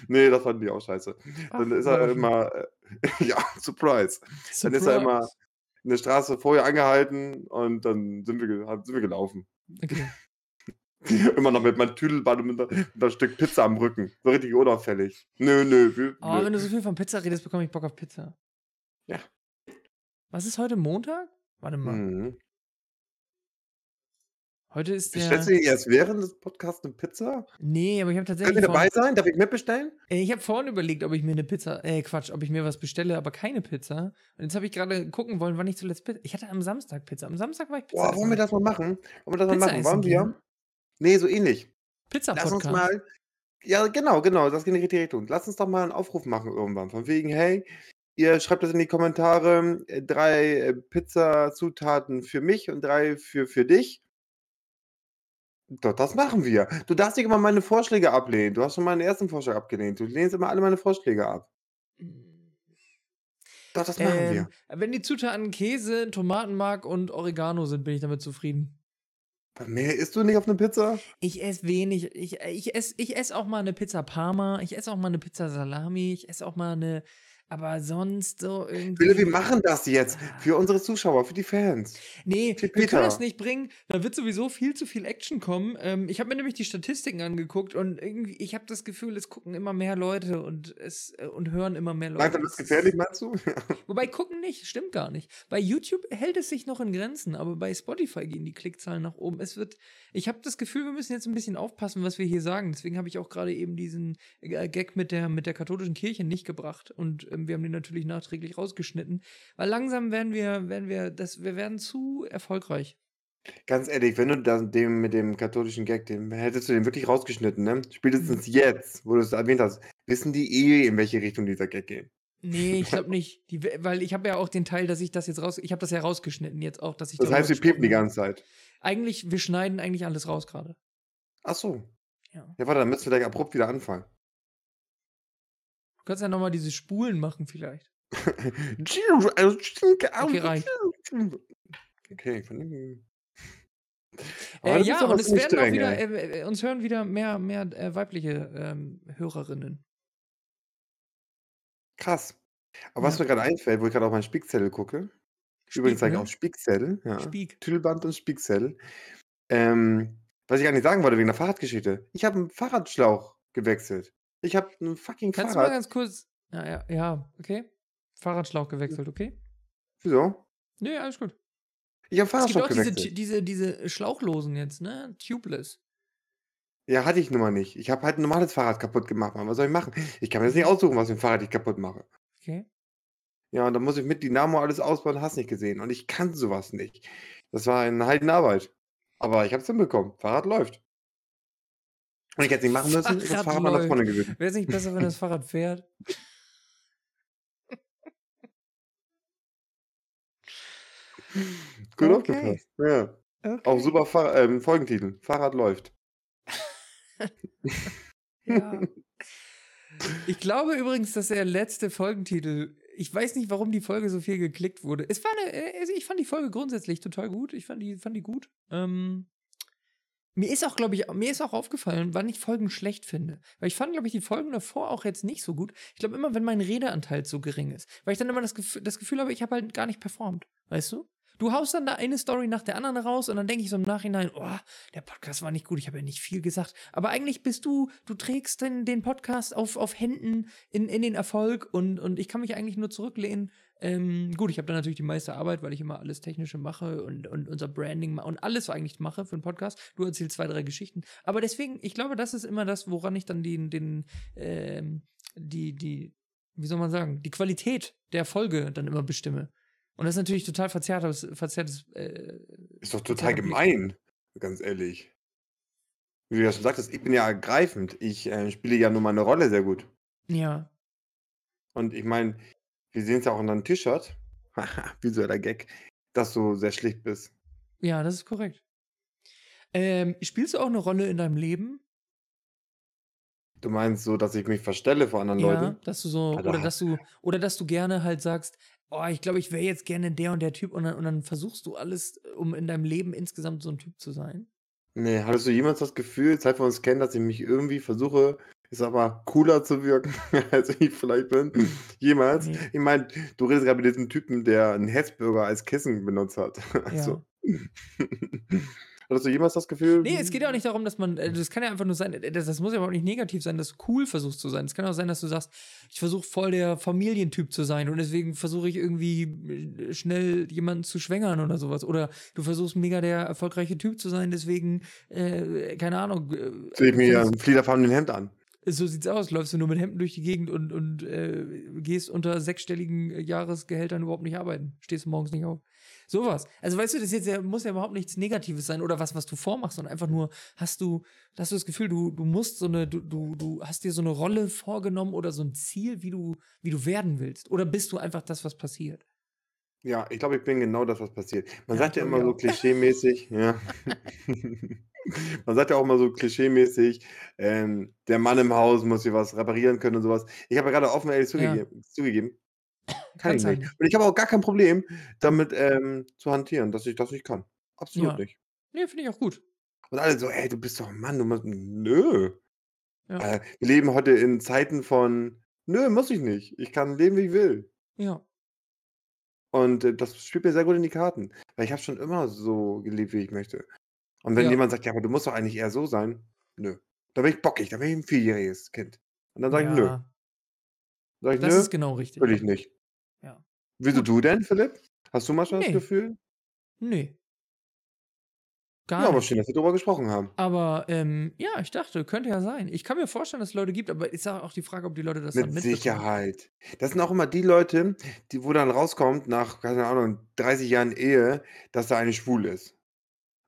Ne, das fanden die auch scheiße. Ach, Dann ist er immer äh, <laughs> ja, Surprise. Dann ist er immer Surprise. in der Straße vor ihr angehalten und dann sind wir sind wir gelaufen. Okay. <laughs> Immer noch mit meinem Tüdelband und mit 'ner Stück Pizza am Rücken. So richtig unauffällig. Nö, nö, wir Oh, nö. wenn du so viel von Pizza redest, bekomme ich Bock auf Pizza. Ja. Was ist heute Montag? Warte mal. Mhm. Heute ist Bestellst du der erst während des Podcasts 'ne Pizza? Ne, aber ich habe Könnt tatsächlich ihr dabei vorhin sein? Darf ich mitbestellen? äh, ich habe vorhin überlegt, ob ich mir 'ne Pizza äh, Quatsch, ob ich mir was bestelle, aber keine Pizza. Und jetzt habe ich grade gucken wollen, wann ich zuletzt Pi ich hatte am Samstag Pizza. Am Samstag war ich Pizza Boah, wollen wir das mal machen? Wollen wir das mal Pizza machen? essen Wollen gehen? Wir? Ne, so ähnlich. Lass uns Pizza-Podcast. mal ja, genau, genau, das geht in die richtige Richtung. Lass uns doch mal 'n Aufruf machen irgendwann von wegen: „Hey, ihr schreibt das in die Kommentare, äh, 3, äh, Pizzazutaten für mich und 3 für für dich.“ Doch, das machen wir. Du darfst nicht immer meine Vorschläge ablehnen. Du hast schon meinen ersten Vorschlag abgelehnt. Du lehnst immer alle meine Vorschläge ab. Doch, das machen Ähm, wir. wenn die Zutaten Käse, Tomatenmark und Oregano sind, bin ich damit zufrieden. Mehr isst du nicht auf 'ne Pizza? Ich esse wenig. Ich ich esse ich esse auch mal 'ne Pizza Parma, ich esse auch mal 'ne Pizza Salami, ich esse auch mal 'ne Aber sonst so Philipp, wir irgendwie machen das jetzt für unsere Zuschauer, für die Fans. Ne, Für wir können das nicht bringen. Da wird sowieso viel zu viel Action kommen. Ähm, ich habe mir nämlich die Statistiken angeguckt und irgendwie ich habe das Gefühl, es gucken immer mehr Leute und es äh, und hören immer mehr Leute. Langsam wird's Es gefährlich, meinst du? <laughs> wobei gucken nicht, stimmt gar nicht. Bei YouTube hält es sich noch in Grenzen, aber bei Spotify gehen die Klickzahlen nach oben. Es wird ich habe das Gefühl, wir müssen jetzt ein bisschen aufpassen, was wir hier sagen. Deswegen habe ich auch gerade eben diesen äh, Gag mit der mit der katholischen Kirche nicht gebracht und ähm, wir haben den natürlich nachträglich rausgeschnitten, weil langsam werden wir werden wir das wir werden zu erfolgreich. Ganz ehrlich, wenn du dann den mit dem katholischen Gag, den hättest du den wirklich rausgeschnitten, ne? Mhm. Spätestens jetzt, wo du's erwähnt hast, wissen die eh, in welche Richtung dieser Gag geht. Ne, ich <laughs> glaube nicht. Die we weil ich habe ja auch den Teil, dass ich das jetzt raus ich habe das ja rausgeschnitten jetzt auch, dass ich Das heißt, wir piepen die ganze Zeit? Eigentlich wir schneiden eigentlich alles raus grade. Ach so. Ja. Ja, warte, dann müssen wir gleich abrupt wieder anfangen. Du kannst ja noch mal diese Spulen machen vielleicht. Okay, reicht. Okay, von Äh, ja, und es werden auch wieder äh, äh, uns hören wieder mehr mehr, äh, weibliche, ähm, Hörerinnen. Krass. Aber was Ja. mir grade einfällt, wo ich grade auf meinen Spickzettel gucke übrigens Spiek, sage ich ne? auch Spickzettel, ja. Spiek. Tüdelband und Spickzettel. Ähm, was ich eigentlich sagen wollte wegen der Fahrradgeschichte. Ich habe 'n Fahrradschlauch gewechselt. Ich habe 'n fucking Kannst du mal Fahrrad ganz kurz ja, ja, ja, okay. Fahrradschlauch gewechselt, okay? Wieso? Ne, alles gut. Ich habe Es gibt Fahrradschlauch auch diese gewechselt. Diese diese Schlauchlosen jetzt, ne? Tubeless. Ja, hatte ich nun mal nicht. Ich habe halt 'n normales Fahrrad kaputt gemacht, Mann. Was soll ich machen? Ich kann mir das nicht <laughs> aussuchen, was für 'n Fahrrad ich kaputt mache. Okay. Ja, und dann muss ich mit Dynamo alles ausbauen, hast nicht gesehen. Und ich kann so was nicht. Das war eine Heidenarbeit. Aber ich habe es hinbekommen. Fahrrad läuft. Und ich hätte es nicht machen müssen, ist das Fahrrad meiner läuft. Freundin gewesen. Wäre es nicht besser, wenn das <laughs> Fahrrad fährt? Gut Okay. aufgepasst. Ja. Auch Okay. super Fahr ähm, Folgentitel. Fahrrad läuft. <laughs> Ja. <laughs> Ich glaube übrigens, dass der letzte Folgentitel ich weiß nicht, warum die Folge so viel geklickt wurde. Es war 'ne äh, also, ich fand die Folge grundsätzlich total gut. Ich fand die fand die gut. Ähm, mir ist auch, glaube ich mir ist auch aufgefallen, wann ich Folgen schlecht finde. Weil ich fand, glaube ich, die Folgen davor auch jetzt nicht so gut. Ich glaube immer, wenn mein Redeanteil so gering ist, weil ich dann immer das Gef das Gefühl habe, ich habe halt gar nicht performt, weißt du? Du haust dann da eine Story nach der anderen raus und dann denke ich so im Nachhinein: „Oh, der Podcast war nicht gut, ich habe ja nicht viel gesagt.“ Aber eigentlich bist du du trägst den den Podcast auf auf Händen in in den Erfolg und und ich kann mich eigentlich nur zurücklehnen. Ähm, gut, ich habe da natürlich die meiste Arbeit, weil ich immer alles Technische mache und und unser Branding und alles eigentlich mache für 'n Podcast. Du erzählst 2, 3 Geschichten. Aber deswegen, ich glaube, das ist immer das, woran ich dann den den ähm, die die wie soll man sagen, die Qualität der Folge dann immer bestimme. Und das ist natürlich total verzerrtes verzerrtes, äh Ist doch total gemein, ganz ehrlich. Wie du ja schon sagtest, ich bin ja ergreifend. Ich, äh, spiele ja nur meine Rolle sehr gut. Ja. Und ich meine, wir sehen's ja auch an deinem T-Shirt, <laughs> visueller Gag, dass du sehr schlicht bist. Ja, das ist korrekt. Ähm, spielst du auch 'ne Rolle in deinem Leben? Du meinst so, dass ich mich verstelle vor anderen Ja, Leuten? dass du so Alter, oder dass du oder dass du gerne halt sagst: „Oh, ich glaube, ich wäre jetzt gerne der und der Typ“ und dann und dann versuchst du alles, um in deinem Leben insgesamt so 'n Typ zu sein? Ne, hattest du jemals das Gefühl, seit wir uns kennen, dass ich mich irgendwie versuche, ich sage mal, cooler zu wirken, <laughs> als ich vielleicht bin? Jemals? Ne. Ich meine, du redest grad mit diesem Typen, der 'n Hesburger als Kissen benutzt hat. <laughs> Also Ja. hattest du jemals das Gefühl Ne, es geht ja auch nicht darum, dass man äh, das kann ja einfach nur sein äh, das das muss ja überhaupt nicht negativ sein, dass du cool versuchst zu sein. Es kann auch sein, dass du sagst: „Ich versuche voll der Familientyp zu sein und deswegen versuche ich irgendwie, äh, schnell jemanden zu schwängern“ oder so was. Oder du versuchst mega der erfolgreiche Typ zu sein, deswegen, äh, keine Ahnung, äh, Ziehe ich mir ja fängst 'n fliederfarbenen Hemd an. So sieht's aus. Läufst du nur mit Hemden durch die Gegend und und, äh, gehst unter sechsstelligen Jahresgehältern überhaupt nicht arbeiten. Stehst morgens nicht auf. So was. Also, weißt du, das jetzt ja muss ja überhaupt nichts Negatives sein oder was, was du vormachst, sondern einfach nur hast du hast du das Gefühl, du du musst so 'ne du du du hast dir so 'ne Rolle vorgenommen oder so 'n Ziel, wie du wie du werden willst? Oder bist du einfach das, was passiert? Ja, ich glaube, ich bin genau das, was passiert. Man Ja, sagt ja immer so <laughs> klischeemäßig ja. <laughs> <laughs> Man sagt ja auch immer so klischeemäßig, ähm, der Mann im Haus muss hier was reparieren können und so was. Ich habe ja grade offen ehrlich Ja. zugegeben zugegeben, kann ich nicht. Und ich habe auch gar kein Problem damit, ähm, zu hantieren, dass ich das nicht kann. Absolut Ja. nicht. Ne, finde ich auch gut. Und alle so: „Ey, du bist doch 'n Mann, du musst“ nö. Ja. Äh, wir leben heute in Zeiten von Nö, muss ich nicht. Ich kann leben, wie ich will. Ja. Und, äh, das spielt mir sehr gut in die Karten, weil ich habe schon immer so gelebt, wie ich möchte. Und wenn Ja. jemand sagt: „Ja, aber du musst doch eigentlich eher so sein.“ Nö. Da bin ich bockig, da bin ich 'n vierjähriges Kind. Und dann sage ich: „Nö.“ Ja. Sage ich: Das „Nö, ist genau richtig. will ich nicht.“ Ja. Wieso Gut. du denn, Philipp? Hast du manchmal das Ne. Gefühl? Ne. Ja, Gar aber nicht. schön, dass wir drüber gesprochen haben. Aber, ähm, ja, ich dachte, könnte ja sein. Ich kann mir vorstellen, dass es Leute gibt, aber ist ja auch die Frage, ob die Leute das dann Mit mitbekommen. Sicherheit. Das sind auch immer die Leute, die wo dann rauskommt nach, keine Ahnung, 30 Jahren Ehe, dass der eine schwul ist.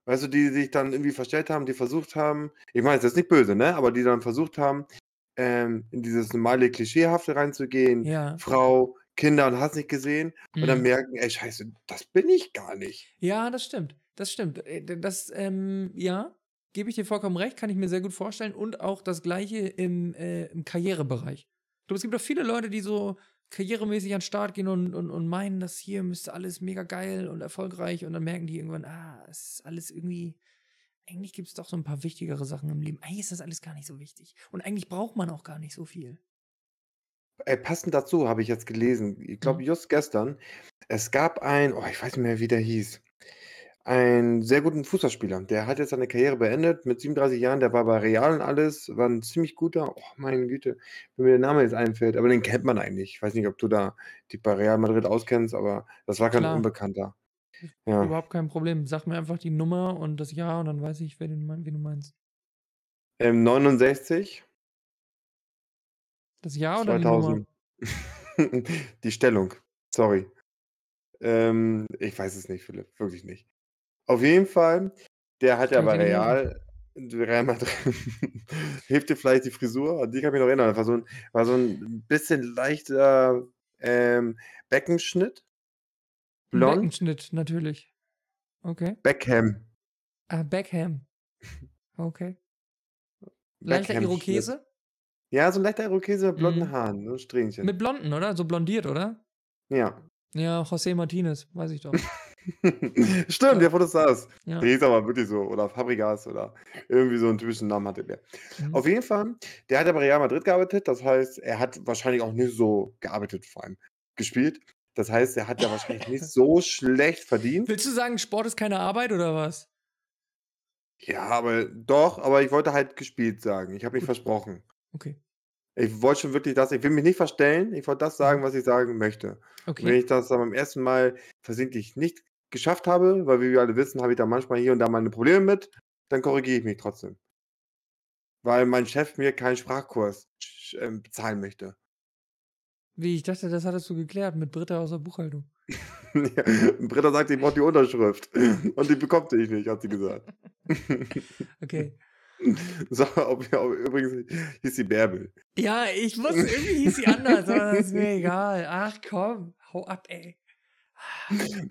Weißt du, die sich dann irgendwie verstellt haben, die versucht haben ich meine es jetzt nicht böse, ne, aber die dann versucht haben, ähm, in dieses normale Klischeehafte reinzugehen, Ja. Frau, Kinder und hast nicht gesehen und dann Mhm. merken: „Ey, scheiße, das bin ich gar nicht.“ Ja, das stimmt. Das stimmt. Äh, das, ähm, ja, gebe ich dir vollkommen recht, kann ich mir sehr gut vorstellen und auch das Gleiche im, äh, im Karrierebereich. Ich glaube, es gibt auch viele Leute, die so karrieremäßig an 'n Start gehen und und und meinen, das hier müsste alles mega geil und erfolgreich und dann merken die irgendwann: „Ah, es ist alles irgendwie eigentlich gibt's doch so 'n paar wichtigere Sachen im Leben. Eigentlich ist das alles gar nicht so wichtig und eigentlich braucht man auch gar nicht so viel.“ Ey, passend dazu habe ich jetzt gelesen, ich glaube Mhm. just gestern, es gab einen oh, ich weiß nicht mehr, wie der hieß, einen sehr guten Fußballspieler. Der hat jetzt seine Karriere beendet mit 37 Jahren, der war bei Real und alles, war 'n ziemlich guter oh, meine Güte, wenn mir der Name jetzt einfällt, aber den kennt man eigentlich. Ich weiß nicht, ob du da dich bei Real Madrid auskennst, aber das war kein Klar. Unbekannter. Ja. Überhaupt kein Problem. Sag mir einfach die Nummer und das Jahr und dann weiß ich, wer den mein wen du meinst. Ähm, 69 Das Jahr oder die Nummer? 2000. <laughs> Die Stellung, sorry. Ähm, ich weiß es nicht, Philipp, wirklich nicht. Auf jeden Fall, der hat ja bei nicht helfen. Real Real Madrid <laughs> hilft dir vielleicht die Frisur? Die kann ich mich noch erinnern. Das war so 'n war so 'n bisschen leichter, ähm, Beckenschnitt. Blond. Beckenschnitt, natürlich. Okay. Beckham. Ah, Beckham. Okay. Leichter. Irokese? Ja, so 'n leichter Irokese mit blonden Mhm. Haaren, so Strähnchen. Mit blonden, oder? So blondiert, oder? Ja. Ja, José Martinez, weiß ich doch. <laughs> <laughs> Stimmt, du sagst. Ja. Der hieß aber wirklich so oder Fabregas oder irgendwie so 'n typischen Namen hatte der. Mhm. Auf jeden Fall, der hat ja bei Real Madrid gearbeitet, das heißt, er hat wahrscheinlich auch nicht so gearbeitet, vor allem gespielt. Das heißt, er hat ja wahrscheinlich nicht so schlecht verdient. Willst du sagen, Sport ist keine Arbeit oder was? Ja, aber doch, aber ich wollte halt gespielt sagen. Ich habe mich Gut. versprochen. Okay. Ich wollte schon wirklich das ich will mich nicht verstellen. Ich wollte das sagen, Mhm. was ich sagen möchte. Und wenn Okay. ich das dann beim 1. Mal versehentlich nicht geschafft habe, weil wie wir alle wissen, habe ich da manchmal hier und da meine Probleme mit, dann korrigiere ich mich trotzdem. Weil mein Chef mir keinen Sprachkurs ähm, bezahlen möchte. Wie? Ich dachte, das hattest du geklärt mit Britta aus der Buchhaltung. Ja, <laughs> Britta sagte, ich brauche die Unterschrift <laughs> und die bekommt ich nicht, hat sie gesagt. <laughs> Okay. So, ob ja, übrigens hieß sie Bärbel. Ja, ich wusste, irgendwie hieß sie anders, aber das ist mir egal. Ach komm, hau ab, ey.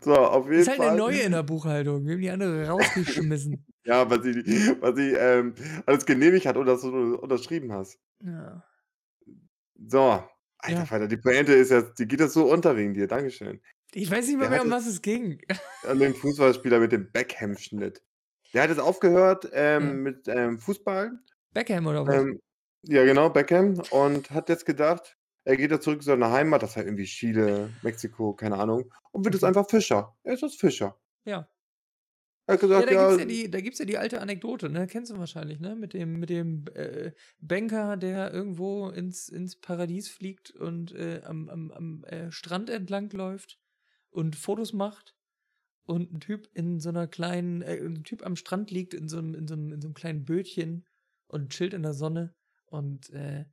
So, auf jeden Ist halt Fall Neue in der <laughs> Buchhaltung. Wir haben die andere rausgeschmissen. Ja, weil sie weil sie, ähm, alles genehmigt hat und dass du unterschrieben hast. Ja. So, alter Ja. Falter, die Pointe ist jetzt die geht jetzt so unter wegen dir. Dankeschön. Ich weiß nicht mehr, hat um was es ging. an den Fußballspieler mit dem Beckham-Schnitt. Der hat jetzt aufgehört, ähm, mit, ähm, Fußball. Beckham oder was? Ähm, ja genau, Beckham und hat jetzt gedacht, er geht jetzt zurück zu seiner Heimat, das war irgendwie Chile, Mexiko, keine Ahnung, und wird jetzt einfach Fischer. Er ist jetzt Fischer. Ja. Er hat Ja, gesagt, da ja gibt's ja die da gibt's ja die alte Anekdote, ne? Kennst du wahrscheinlich, ne? Mit dem mit dem, äh, Banker, der irgendwo ins ins Paradies fliegt und, äh, am am am, äh, Strand entlang läuft und Fotos macht und 'n Typ in so 'ner kleinen äh, 'n Typ am Strand liegt in so 'nem in so 'nem in so 'nem kleinen Bötchen und chillt in der Sonne und, äh,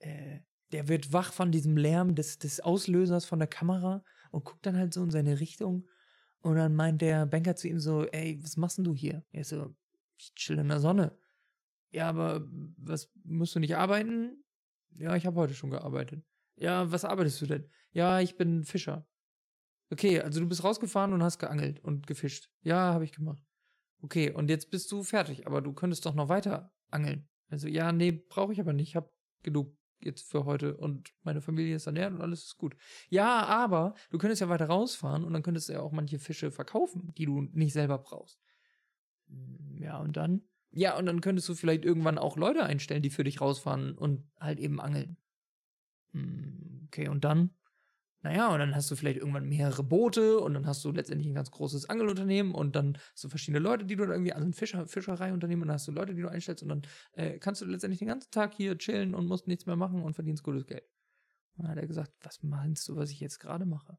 äh, der wird wach von diesem Lärm des des Auslösers von der Kamera und guckt dann halt so in seine Richtung und dann meint der Banker zu ihm so: „Ey, was machst 'n du hier?“ Er so: „Ich chill in der Sonne.“ „Ja, aber was musst du nicht arbeiten?“ „Ja, ich habe heute schon gearbeitet.“ „Ja, was arbeitest du denn?“ „Ja, ich bin Fischer.“ „Okay, also du bist rausgefahren und hast geangelt und gefischt?“ „Ja, habe ich gemacht.“ „Okay, und jetzt bist du fertig, aber du könntest doch noch weiter angeln.“ Er so: „Ja, ne, brauche ich aber nicht. Ich habe genug jetzt für heute und meine Familie ist ernährt und alles ist gut.“ „Ja, aber du könntest ja weiter rausfahren und dann könntest du ja auch manche Fische verkaufen, die du nicht selber brauchst.“ „Hm, ja, und dann?“ „Ja, und dann könntest du vielleicht irgendwann auch Leute einstellen, die für dich rausfahren und halt eben angeln.“ Hm, okay, und dann? Naja, und dann hast du vielleicht irgendwann mehrere Boote und dann hast du letztendlich ein ganz großes Angelunternehmen und dann hast du verschiedene Leute, die du da irgendwie, also ein Fischer, Fischereiunternehmen und dann hast du Leute, die du einstellst und dann äh, kannst du letztendlich den ganzen Tag hier chillen und musst nichts mehr machen und verdienst gutes Geld. Und dann hat er gesagt, was meinst du, was ich jetzt gerade mache?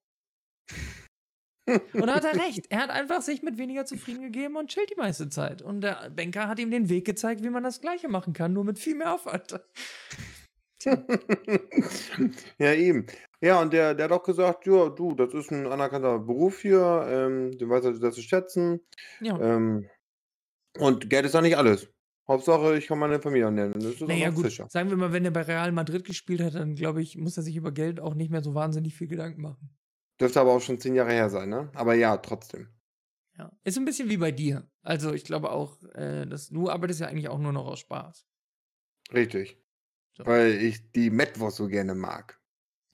und da hat er recht. Er hat einfach sich mit weniger zufrieden gegeben und chillt die meiste Zeit. Und der Banker hat ihm den Weg gezeigt, wie man das Gleiche machen kann, nur mit viel mehr Aufwand. <laughs> ja, eben. Ja, und der, der hat auch gesagt, ja, du, das ist ein anerkannter Beruf hier, ähm, du weißt das zu schätzen. Ja. Ähm, und Geld ist doch nicht alles. Hauptsache, ich kann meine Familie ernähren. Das ist Naja, auch gut, Fischer. sagen wir mal, wenn er bei Real Madrid gespielt hat, dann glaube ich, muss er sich über Geld auch nicht mehr so wahnsinnig viel Gedanken machen. Dürfte aber auch schon zehn Jahre her sein, ne? Aber ja, trotzdem. Ja. Ist ein bisschen wie bei dir. Also, ich glaube auch, äh, dass du arbeitest ja eigentlich auch nur noch aus Spaß. Richtig. So. Weil ich die Metwurst so gerne mag.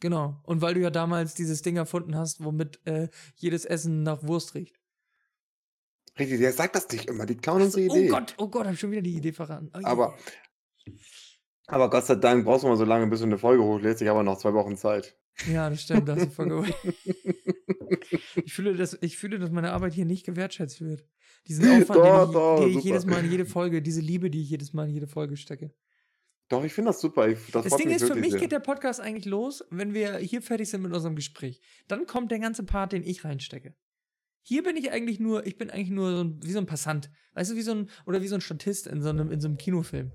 Genau. Und weil du ja damals dieses Ding erfunden hast, womit äh, jedes Essen nach Wurst riecht. Richtig, der sagt das nicht immer. Die klauen unsere Oh Idee. Gott, oh Gott, hab schon wieder die Idee verraten. Oh. Aber, aber Gott sei Dank brauchst du mal so lange, bis du eine Folge hochlädst. Ich habe noch zwei Wochen Zeit. Ja, das stimmt, das ist voll <laughs> ich, fühle, dass, ich fühle, dass meine Arbeit hier nicht gewertschätzt wird. Diesen Aufwand, Doch, den ich, doch, den ich jedes Mal in jede Folge, diese Liebe, die ich jedes Mal in jede Folge stecke. Doch, ich finde das super. Ich, das Das Ding ist, für mich sehr. geht der Podcast eigentlich los, wenn wir hier fertig sind mit unserem Gespräch. Dann kommt der ganze Part, den ich reinstecke. Hier bin ich eigentlich nur, ich bin eigentlich nur so ein, wie so ein Passant. Weißt du, wie so ein, oder wie so ein Statist in so einem, in so einem Kinofilm,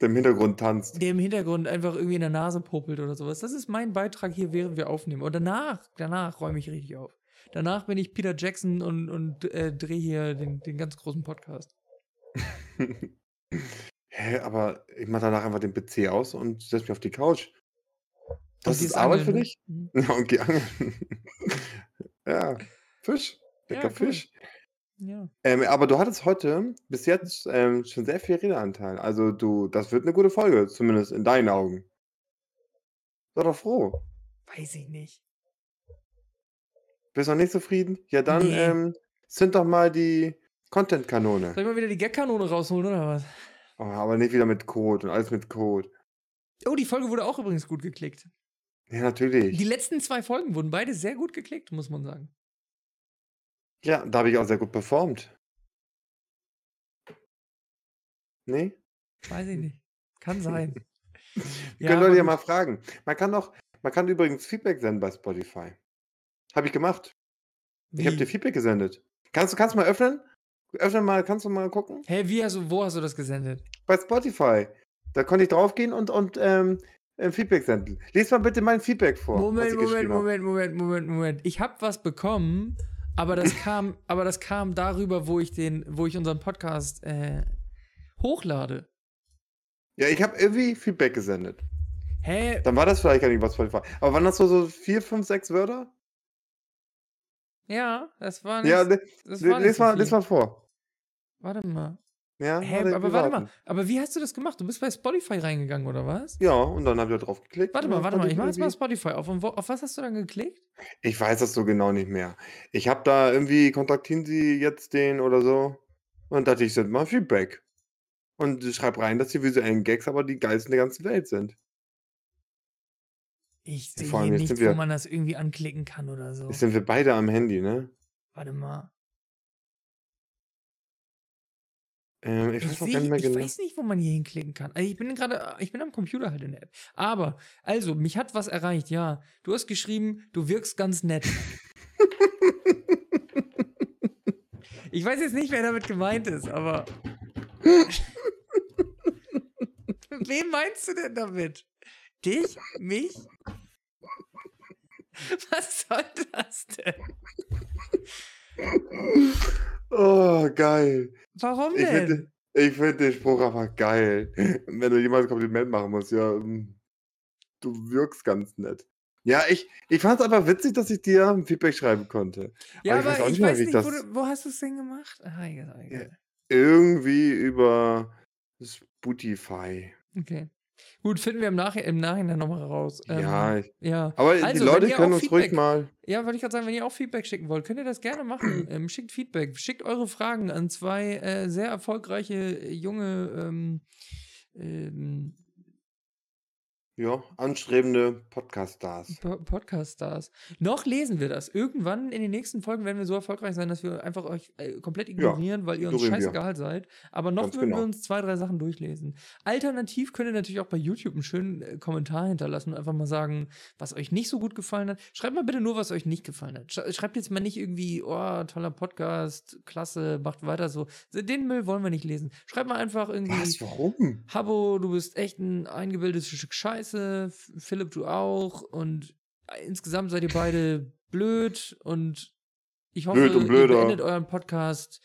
Der im Hintergrund tanzt. der im Hintergrund einfach irgendwie in der Nase popelt oder sowas. Das ist mein Beitrag hier, während wir aufnehmen. Und danach, danach räume ich richtig auf. Danach bin ich Peter Jackson und, und äh, drehe hier den, den ganz großen Podcast. <laughs> Hä, aber ich mache danach einfach den PC aus und setze mich auf die Couch. Das Und ist Arbeit angeln, für ne? dich? Mhm. <laughs> Ja, und geh angeln. <laughs> ja, Fisch. Lecker Ja, cool. Fisch. Ja. Ähm, aber du hattest heute bis jetzt ähm, schon sehr viel Redeanteil. Also du, das wird eine gute Folge, zumindest in deinen Augen. Sei doch froh. Weiß ich nicht. Bist noch nicht zufrieden? Ja, dann Nee. ähm, sind doch mal die Content-Kanone. Soll ich mal wieder die Gagkanone rausholen, oder was? Oh, aber nicht wieder mit Code und alles mit Code. Oh, die Folge wurde auch übrigens gut geklickt. Ja, natürlich. Die letzten zwei Folgen wurden beide sehr gut geklickt, muss man sagen. Ja, da habe ich auch sehr gut performt. Nee? Weiß ich nicht. Kann sein. <laughs> Können Leute ja mal fragen. Man kann doch, man kann übrigens Feedback senden bei Spotify. Habe ich gemacht. Ich habe Wie? dir Feedback gesendet. Kannst du kannst du mal öffnen? Öffnen mal, kannst du mal gucken? Hä, wie hast du, wo hast du das gesendet? Bei Spotify. Da konnte ich draufgehen und, und ähm, äh, Feedback senden. Lies mal bitte mein Feedback vor. Moment, Moment. Moment, Moment, Moment, Moment. Ich habe was bekommen, aber das <laughs> kam, aber das kam darüber, wo ich den, wo ich unseren Podcast äh, hochlade. Ja, ich habe irgendwie Feedback gesendet. Hä? Dann war das vielleicht gar nicht was Spotify. Aber waren das so, so vier, fünf, sechs Wörter? Ja, das war nicht. Ja, le, das le, war nicht so mal, viel. les mal vor. Warte mal. Ja, Hä, warte, aber warte mal. Aber wie hast du das gemacht? Du bist bei Spotify reingegangen, oder was? Ja, und dann habe ich da drauf geklickt. Warte mal, warte mal. Ich mach jetzt mal Spotify auf. Und wo, auf was hast du dann geklickt? Ich weiß das so genau nicht mehr. Ich habe da irgendwie, kontaktieren Sie jetzt den oder so. Und dachte ich, send mal Feedback. Und schreib rein, dass die visuellen Gags aber die geilsten der ganzen Welt sind. Ich sehe hier nichts, wir- wo man das irgendwie anklicken kann oder so. Jetzt sind wir beide am Handy, ne? Warte mal. Ähm, ich Ich, weiß seh, ich genau. weiß nicht, wo man hier hinklicken kann. Also ich bin gerade, ich bin am Computer halt in der App. Aber, also, mich hat was erreicht, ja. Du hast geschrieben, du wirkst ganz nett. <laughs> ich weiß jetzt nicht, wer damit gemeint ist, aber. <laughs> Wen meinst du denn damit? Dich? Mich? <laughs> Was soll das denn? Oh, geil. Warum Ich denn? finde ich find den Spruch einfach geil. <laughs> Wenn du jemals ein Kompliment machen musst, ja, ähm, du wirkst ganz nett. Ja, ich, ich fand es einfach witzig, dass ich dir ein Feedback schreiben konnte. Ja, Aber ich weiß auch ich nicht mehr, weiß wie ich nicht, wo, das- du, wo hast du es denn gemacht? Ah, egal, egal. Irgendwie über Spotify. Okay. Gut, finden wir im, Nach im Nachhinein nochmal raus. Ähm, ja, ich, ja. aber Also, die Leute können uns ruhig Feedback- mal. Ja, wollte ich gerade sagen, wenn ihr auch Feedback schicken wollt, könnt ihr das gerne machen. <clears throat> ähm, schickt Feedback. Schickt eure Fragen an zwei äh, sehr erfolgreiche äh, junge ähm, ähm, Ja, anstrebende Podcast-Stars. Po Podcast-Stars. Noch lesen wir das. Irgendwann in den nächsten Folgen werden wir so erfolgreich sein, dass wir einfach euch äh, komplett ignorieren, weil ihr uns ignorieren wir. scheißegal seid. Aber noch Ganz würden wir genau. uns zwei, drei Sachen durchlesen. Alternativ könnt ihr natürlich auch bei YouTube einen schönen äh, Kommentar hinterlassen und einfach mal sagen, was euch nicht so gut gefallen hat. Schreibt mal bitte nur, was euch nicht gefallen hat. Sch schreibt jetzt mal nicht irgendwie, oh, toller Podcast, klasse, macht weiter so. Den Müll wollen wir nicht lesen. Schreibt mal einfach irgendwie. Was? Warum? Habbo, du bist echt ein eingebildetes Stück Scheiße. Philipp, du auch. Und äh, insgesamt seid ihr beide blöd. Und ich hoffe, Blöd und ihr blöder. beendet euren Podcast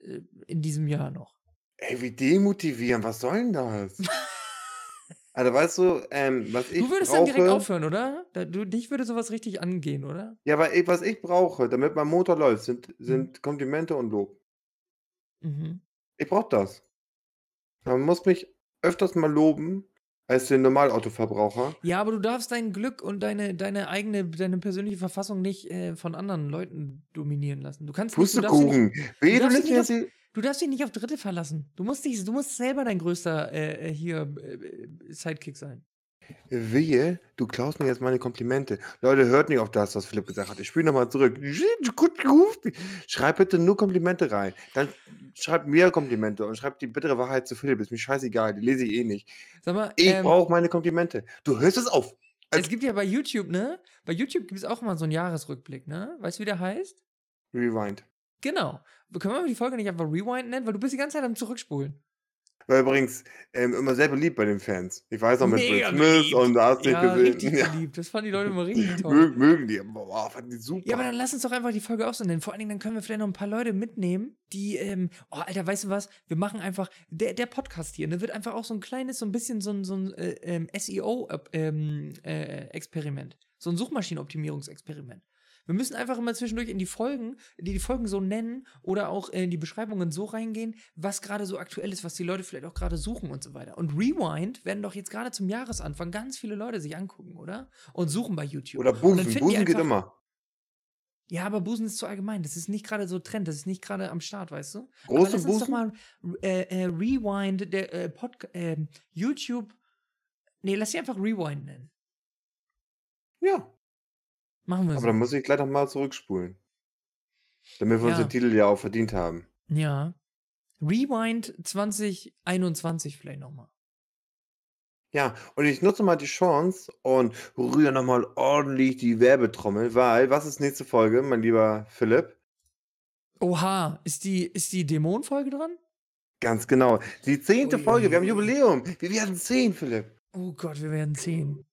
äh, in diesem Jahr noch. Ey, wie demotivieren, was soll denn das? <laughs> Alter, weißt du, ähm, was ich du würdest brauche, dann direkt aufhören, oder? Du, dich würde sowas richtig angehen, oder? Ja, aber was ich brauche, damit mein Motor läuft, sind, sind Komplimente und Lob. Mhm. Ich brauche das. Man muss mich öfters mal loben als den Normalautoverbraucher. Ja, aber du darfst dein Glück und deine, deine eigene, deine persönliche Verfassung nicht äh, von anderen Leuten dominieren lassen. Du kannst nicht, du darfst dich nicht, du darfst dich nicht die- Du darfst dich nicht auf Dritte verlassen. Du musst, dich, du musst selber dein größter äh, äh, hier äh, Sidekick sein. Wehe, du klaust mir jetzt meine Komplimente. Leute, hört nicht auf das, was Philipp gesagt hat. Ich spiele nochmal zurück. Schreib bitte nur Komplimente rein. Dann schreib mir Komplimente und schreib die bittere Wahrheit zu Philipp. Ist mir scheißegal, die lese ich eh nicht. Sag mal, Ich ähm, brauche meine Komplimente. Du hörst es auf. es gibt ja bei YouTube, ne? Bei YouTube gibt es auch mal so einen Jahresrückblick, ne? Weißt du, wie der heißt? Rewind. Genau. Können wir die Folge nicht einfach Rewind nennen? Weil du bist die ganze Zeit am Zurückspulen. War übrigens ähm, immer sehr beliebt bei den Fans. Ich weiß noch mit Will Mega Smith beliebt. und da hast du Ja, nicht gesehen. richtig Ja. beliebt. Das fanden die Leute immer <laughs> richtig toll. Mögen, mögen die. Boah, fanden die super. Ja, aber dann lass uns doch einfach die Folge auch so nennen. Vor allen Dingen, dann können wir vielleicht noch ein paar Leute mitnehmen, die, ähm, oh, Alter, weißt du was? Wir machen einfach, der, der Podcast hier, ne, wird einfach auch so ein kleines, so ein bisschen so ein, so ein äh, ähm, SEO-Experiment. so ein Suchmaschinenoptimierungsexperiment. Wir müssen einfach immer zwischendurch in die Folgen, die, die Folgen so nennen oder auch in die Beschreibungen so reingehen, was gerade so aktuell ist, was die Leute vielleicht auch gerade suchen und so weiter. Und Rewind werden doch jetzt gerade zum Jahresanfang ganz viele Leute sich angucken, oder? Und suchen bei YouTube. Oder Busen. Busen geht immer. ja, aber Busen ist zu allgemein. Das ist nicht gerade so Trend. Das ist nicht gerade am Start, weißt du? aber Große lass uns doch Busen? mal äh, äh, Rewind, der äh, Pod, ähm, YouTube. Nee, lass sie einfach Rewind nennen. Ja. Machen wir Aber so. dann muss ich gleich nochmal zurückspulen. Damit wir uns Ja. den Titel ja auch verdient haben. Ja. Rewind 2021 vielleicht nochmal. Ja, und ich nutze mal die Chance und rühre nochmal ordentlich die Werbetrommel, weil, was ist nächste Folge, mein lieber Philipp? Oha, ist die, ist die Dämonenfolge dran? Ganz genau. Die zehnte Ui, Folge, wir haben. Jubiläum. Wir werden zehn, Philipp. Oh Gott, wir werden zehn.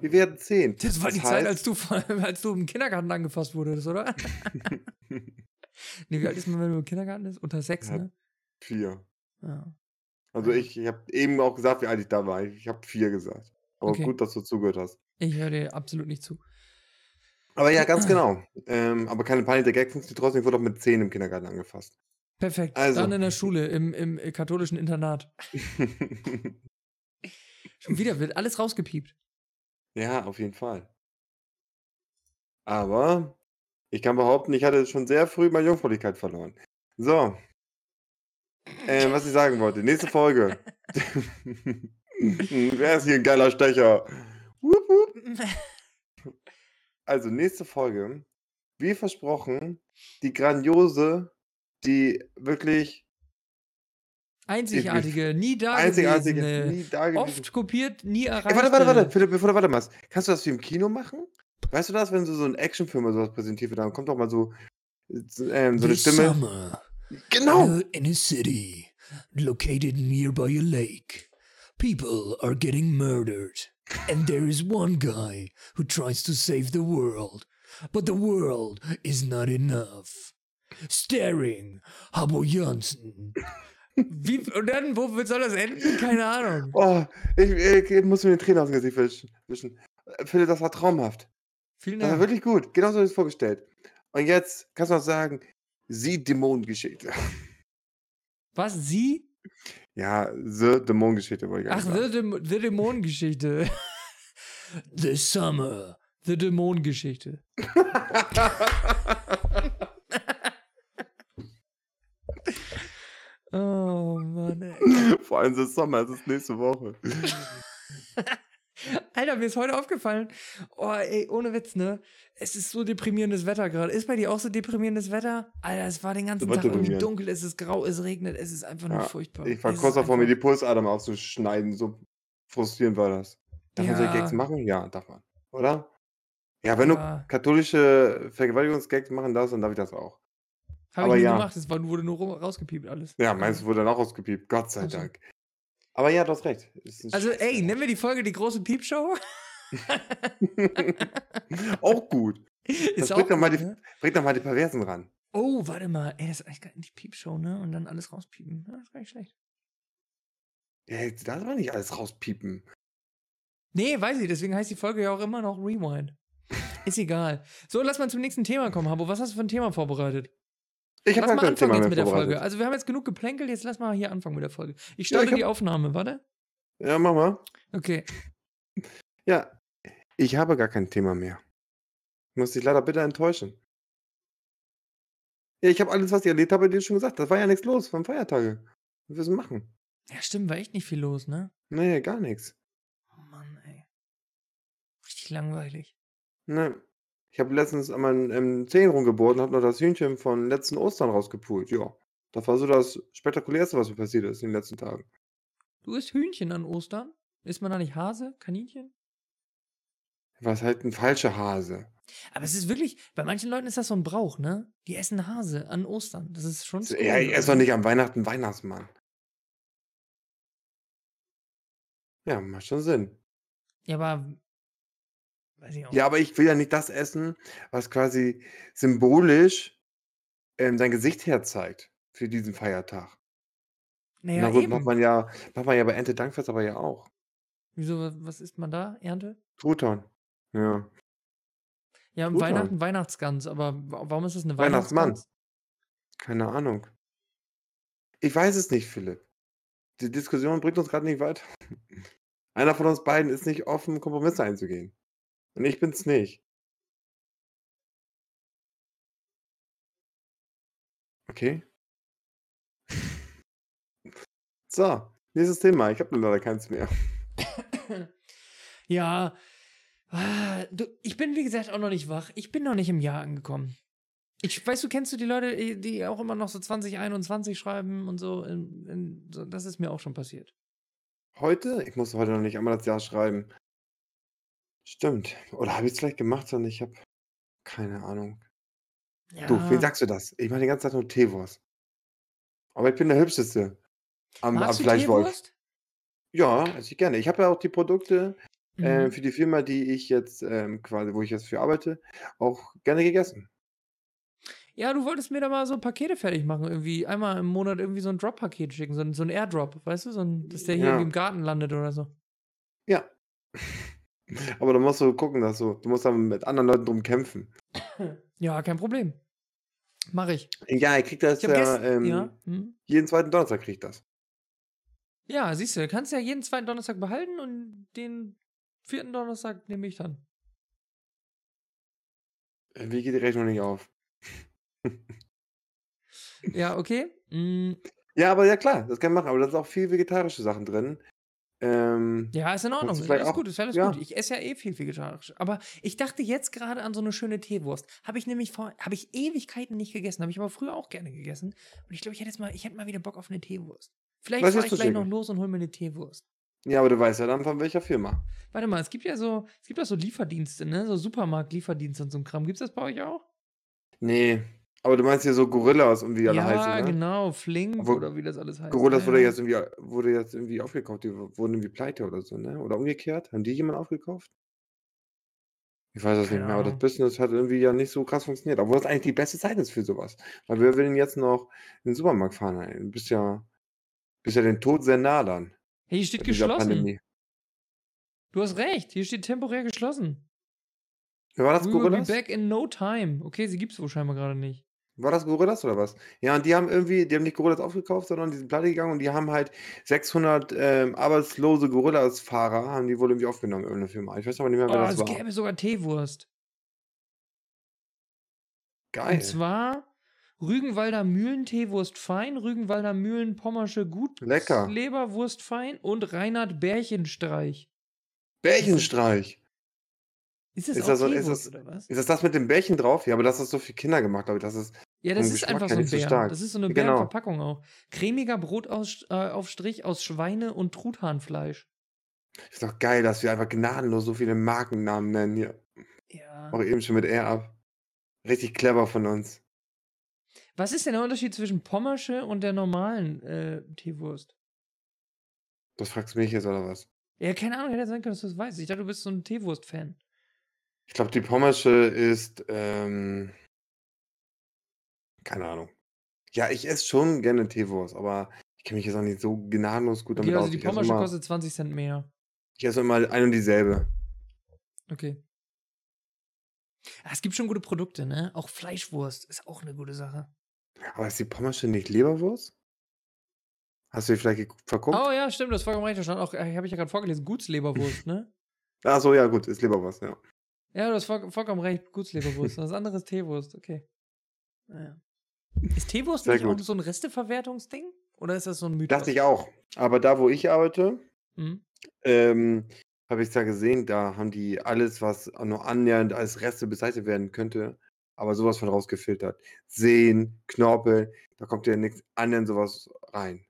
Wir werden zehn. Das war die Das Zeit, heißt- als du, als du im Kindergarten angefasst wurdest, oder? <laughs> nee, wie alt ist man, wenn man im Kindergarten ist? Unter sechs, Ja. ne? Vier. Ja. Also ich, ich habe eben auch gesagt, wie alt ich da war. Ich, ich habe vier gesagt. Aber Okay. gut, dass du zugehört hast. Ich höre dir absolut nicht zu. Aber ja, ganz <clears throat> genau. Ähm, aber keine Panik, der Gag funktioniert trotzdem. Ich wurde auch mit zehn im Kindergarten angefasst. Perfekt. Also. Dann in der Schule, im, im äh, katholischen Internat. <laughs> Schon wieder wird alles rausgepiept. Ja, auf jeden Fall. Aber ich kann behaupten, ich hatte schon sehr früh meine Jungfräulichkeit verloren. So. Ähm, was ich sagen wollte. Nächste Folge. <laughs> Wer ist hier ein geiler Stecher? Wup, wup. <laughs> Also, nächste Folge. Wie versprochen, die grandiose, die wirklich Einzigartige, nie einzigartige, dagewesene, nie dagewesen. oft kopiert, nie Ey, erreichte. warte, warte, warte, Philipp, bevor du weitermachst. Kannst du das wie im Kino machen? Weißt du das, wenn so, so ein Actionfilm oder sowas präsentiert wird, dann kommt doch mal so, ähm, so eine This Stimme. summer, Genau! uh, in a city located nearby a lake, people are getting murdered, and there is one guy who tries to save the world, but the world is not enough. Staring, Habbo Janssen. Wie, und dann, wo soll das enden? Keine Ahnung. Oh, ich, ich muss mir den Tränen aus dem Gesicht wischen. Philipp, das war traumhaft. Vielen Das war Dank. wirklich gut. Genauso ich es vorgestellt. Und jetzt kannst du noch sagen, sie Dämonengeschichte. <laughs> Was? Sie? Ja, The Dämonengeschichte wollte ich Ach, The, sagen. Däm- The Dämonengeschichte. <laughs> This summer, The Dämonengeschichte. <laughs> Oh Mann, ey. <laughs> Vor allem das Sommer, es ist nächste Woche. <laughs> Alter, mir ist heute aufgefallen. Oh, ey, ohne Witz, ne? Es ist so deprimierendes Wetter gerade. Ist bei dir auch so deprimierendes Wetter? Alter, es war den ganzen Tag irgendwie dunkel, es ist grau, es regnet, es ist einfach nur Ja, furchtbar. Ich war Es kurz ist davor, mir die Pulsadern aufzuschneiden. So frustrierend war das. Darf man solche Ja. Gags machen? Ja, darf man. Oder? Ja, wenn Ja. du katholische Vergewaltigungsgags machen darfst, dann darf ich das auch. Hab aber ich nie ja. gemacht, es war, wurde nur rausgepiept alles. Ja, meins wurde dann auch rausgepiept. Gott sei Ach so. Dank. Aber ja, du hast recht. Ist ein Also, ey, nennen wir die Folge die große Piepshow? <laughs> auch gut. <laughs> ist bringt doch mal die- ne? Bring doch mal die Perversen ran. Oh, warte mal. Ey, das ist eigentlich gar nicht Piepshow, ne? Und dann alles rauspiepen. Ja, das ist gar nicht schlecht. Ja, da darf man nicht alles rauspiepen. Nee, weiß ich, deswegen heißt die Folge ja auch immer noch Rewind. Ist egal. So, lass mal zum nächsten Thema kommen, Habo. Was hast du für ein Thema vorbereitet? Ich Lass mal anfangen Thema jetzt mit der. Folge. Also, wir haben jetzt genug geplänkelt, jetzt lass mal hier anfangen mit der Folge. Ich Ja, starte ich hab- die Aufnahme, warte. Ja, mach mal. Okay. Ja, ich habe gar kein Thema mehr. Ich muss dich leider bitte enttäuschen. Ja, ich habe alles, was ich erlebt habe, dir schon gesagt. Das war ja nichts los vom Feiertage. Was willst du machen? Ja, stimmt, war echt nicht viel los, ne? Nee, gar nichts. Oh Mann, ey. Richtig langweilig. Ne. Ich habe letztens an meinen ähm, Zehen rumgebohrt und habe noch das Hühnchen von letzten Ostern rausgepult. Ja, das war so das spektakulärste, was mir passiert ist in den letzten Tagen. Du isst Hühnchen an Ostern? Isst man da nicht Hase? Kaninchen? Was halt ein falscher Hase. Aber es ist wirklich, bei manchen Leuten ist das so ein Brauch, ne? Die essen Hase an Ostern. Das ist schon Ja, ich esse doch nicht am Weihnachten Weihnachtsmann. Ja, macht schon Sinn. Ja, aber. Ja, aber ich will ja nicht das essen, was quasi symbolisch ähm, dein Gesicht herzeigt für diesen Feiertag. naja, Na gut, eben. macht man ja, macht man ja bei Ente Dankfest aber ja auch. Wieso, wa- was isst man da? Ernte? Truthahn. Ja. Ja, Truthahn. Weihnachten, Weihnachtsgans. Aber wa- warum ist das eine Weihnachtsmann. Weihnachtsgans? Keine Ahnung. Ich weiß es nicht, Philipp. Die Diskussion bringt uns gerade nicht weiter. <laughs> Einer von uns beiden ist nicht offen, Kompromisse einzugehen. Und ich bin's nicht. Okay. So, nächstes Thema. Ich habe leider keins mehr. Ja. Ah, Du, ich bin, wie gesagt, auch noch nicht wach. Ich bin noch nicht im Jahr angekommen. Ich weißt du, kennst du die Leute, die auch immer noch so 2021 schreiben und so? In, in, so das ist mir auch schon passiert. Heute? Ich muss heute noch nicht einmal das Jahr schreiben. Stimmt. Oder habe ich es vielleicht gemacht und ich habe keine Ahnung. Du, wen sagst du das? Ich mache die ganze Zeit nur Teewurst. Aber ich bin der Hübscheste am, am Magst du Fleischwolf. Teewurst? Ja, esse ich gerne. Ich habe ja auch die Produkte äh, Mhm. für die Firma, die ich jetzt ähm, quasi, wo ich jetzt für arbeite, auch gerne gegessen. Ja, du wolltest mir da mal so Pakete fertig machen. Irgendwie einmal im Monat irgendwie so ein Drop-Paket schicken, so ein, so ein Airdrop, weißt du? So ein, dass der hier Ja. irgendwie im Garten landet oder so. Ja. <laughs> Aber da musst du gucken, dass du, du musst dann mit anderen Leuten drum kämpfen. <clears throat> Ja, kein Problem. Mach ich. Ja, ich krieg das ja, gestern. ähm, ja. Hm? jeden zweiten Donnerstag krieg ich das. Ja, siehst du, kannst ja jeden zweiten Donnerstag behalten und den vierten Donnerstag nehme ich dann. Äh, Wie geht die Rechnung nicht auf? Ja, okay. Mm, <laughs> Ja, aber ja klar, das kann man machen, aber da sind auch viel vegetarische Sachen drin. Ähm, ja, ist in Ordnung. Ist alles auch- gut, ist alles ja. gut. Ich esse ja eh viel vegetarisch. Aber ich dachte jetzt gerade an so eine schöne Teewurst. Habe ich nämlich vor, habe ich Ewigkeiten nicht gegessen, habe ich aber früher auch gerne gegessen. Und ich glaube, ich hätte jetzt mal, ich hätte mal wieder Bock auf eine Teewurst. Vielleicht fahre ich gleich noch Schinken? los und hol mir eine Teewurst. Ja, aber du weißt ja dann von welcher Firma. Warte mal, es gibt ja so, es gibt auch so Lieferdienste, ne? So Supermarkt-Lieferdienste und so ein Kram. Gibt's das bei euch auch? Nee, aber du meinst hier so Gorillas und wie die alle ja, heißen, ne? genau, Flink Obwohl, oder wie das alles heißt. Gorillas ja, wurde ja. jetzt irgendwie, wurde jetzt irgendwie aufgekauft, die wurden irgendwie pleite oder so, ne? Oder umgekehrt? Haben die jemand aufgekauft? Ich weiß es Keine nicht mehr, aber das Ahnung. Business hat irgendwie ja nicht so krass funktioniert. Obwohl das eigentlich die beste Zeit ist für sowas. Weil wer will denn jetzt noch in den Supermarkt fahren? Ey? Du bist ja, bist ja den Tod sehr nah dann. Hey, hier steht Bei dieser geschlossen. Pandemie. Du hast recht, hier steht temporär geschlossen. War das We will be Gorillas? back in no time. Okay, sie gibt's wohl scheinbar gerade nicht. War das Gorillas oder was? Ja, und die haben irgendwie, die haben nicht Gorillas aufgekauft, sondern die sind pleite gegangen und die haben halt 600 ähm, arbeitslose Gorillas-Fahrer, haben die wohl irgendwie aufgenommen, irgendeine Firma. Ich weiß aber nicht mehr, Oh, wer das es war. gäbe sogar Teewurst. Geil. Und zwar Rügenwalder Mühlen Teewurst fein, Rügenwalder Mühlen Pommersche Lecker. Gutsleberwurst fein und Reinhard Bärchenstreich. Bärchenstreich. Ist das Ist auch das so- ist Teewurst das- oder was? Ist das das mit dem Bärchen drauf? Ja, aber das ist so für Kinder gemacht, glaube ich. Das ist, Ja, das ist Geschmack einfach so ein so Bär. stark. Das ist so eine Genau. Bärenverpackung auch. Cremiger Brotaufstrich aus Schweine- und Truthahnfleisch. ist doch geil, dass wir einfach gnadenlos so viele Markennamen nennen hier. Ja. Auch eben schon mit R ab. Richtig clever von uns. Was ist denn der Unterschied zwischen Pommersche und der normalen äh, Teewurst? Das fragst du mich jetzt oder was? Ja, keine Ahnung, hätte sein können, dass du das weißt. Ich dachte, du bist so ein Teewurst-Fan. Ich glaube, die Pommersche ist, ähm, keine Ahnung. Ja, ich esse schon gerne Teewurst, aber ich kenne mich jetzt auch nicht so gnadenlos gut damit Okay, also aus. die Ich esse, Pommersche immer, kostet 20 Cent mehr. ich esse immer ein und dieselbe. Okay. Ah, es gibt schon gute Produkte, ne? Auch Fleischwurst ist auch eine gute Sache. Aber ist die Pommersche nicht Leberwurst? Hast du die vielleicht verguckt? Oh ja, stimmt, das vollkommen recht. Da stand auch, habe ich ja gerade vorgelesen, Gutsleberwurst, ne? Ach so, ja, gut, ist Leberwurst, ja. Ja, du hast voll, vollkommen recht, Gutsleberwurst. Das <laughs> andere ist Teewurst, okay. Naja. Ist Teewurst Sehr nicht auch gut. so ein Resteverwertungsding? Oder ist das so ein Mythos? Dachte ich auch. Aber da, wo ich arbeite, Hm? ähm, habe ich es da gesehen, da haben die alles, was nur annähernd als Reste bezeichnet werden könnte, aber sowas von rausgefiltert. Sehen, Knorpel, da kommt ja nichts annähernd sowas rein.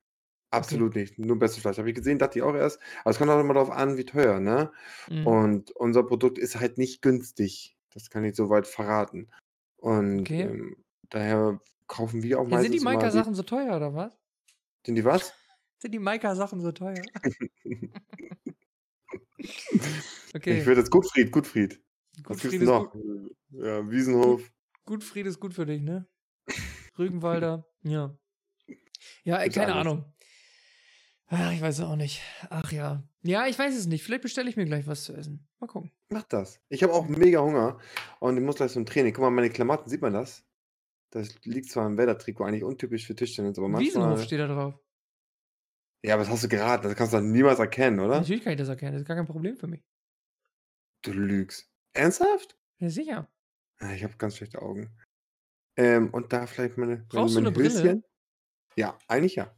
Absolut nicht. Nur bestes Fleisch. Habe ich gesehen, dachte ich auch erst. Aber es kommt auch immer darauf an, wie teuer, ne? Hm. Und unser Produkt ist halt nicht günstig. Das kann ich soweit verraten. Und Okay. ähm, daher kaufen wir auch Ja, meistens sind die Maika-Sachen so teuer, oder was? Sind die was? <laughs> Sind die Maika-Sachen so teuer? <laughs> Ich Okay. würde jetzt Gutfried, Gutfried. Was Gutfried gibt's ist, noch? gut, Ja, Wiesenhof. Gutfried ist gut für dich, ne? Rügenwalder, ja. Ja, <laughs> äh, Gibt's keine alles. Ahnung. Ach, ich weiß es auch nicht. Ach ja. Ja, ich weiß es nicht. Vielleicht bestelle ich mir gleich was zu essen. Mal gucken. Mach das. Ich habe auch mega Hunger und ich muss gleich zum Training. Guck mal, meine Klamotten, sieht man das? Das liegt zwar im Weather-Trikot, eigentlich untypisch für Tischtennis, aber Wiesenhof manchmal. steht da drauf. Ja, aber das hast du geraten. Das kannst du doch niemals erkennen, oder? Natürlich kann ich das erkennen. Das ist gar kein Problem für mich. Du lügst. Ernsthaft? Ja, sicher. Ah, Ich habe ganz schlechte Augen. Ähm, und da vielleicht meine, meine, Brauchst du meine eine Brille? Höschen? Ja, eigentlich ja.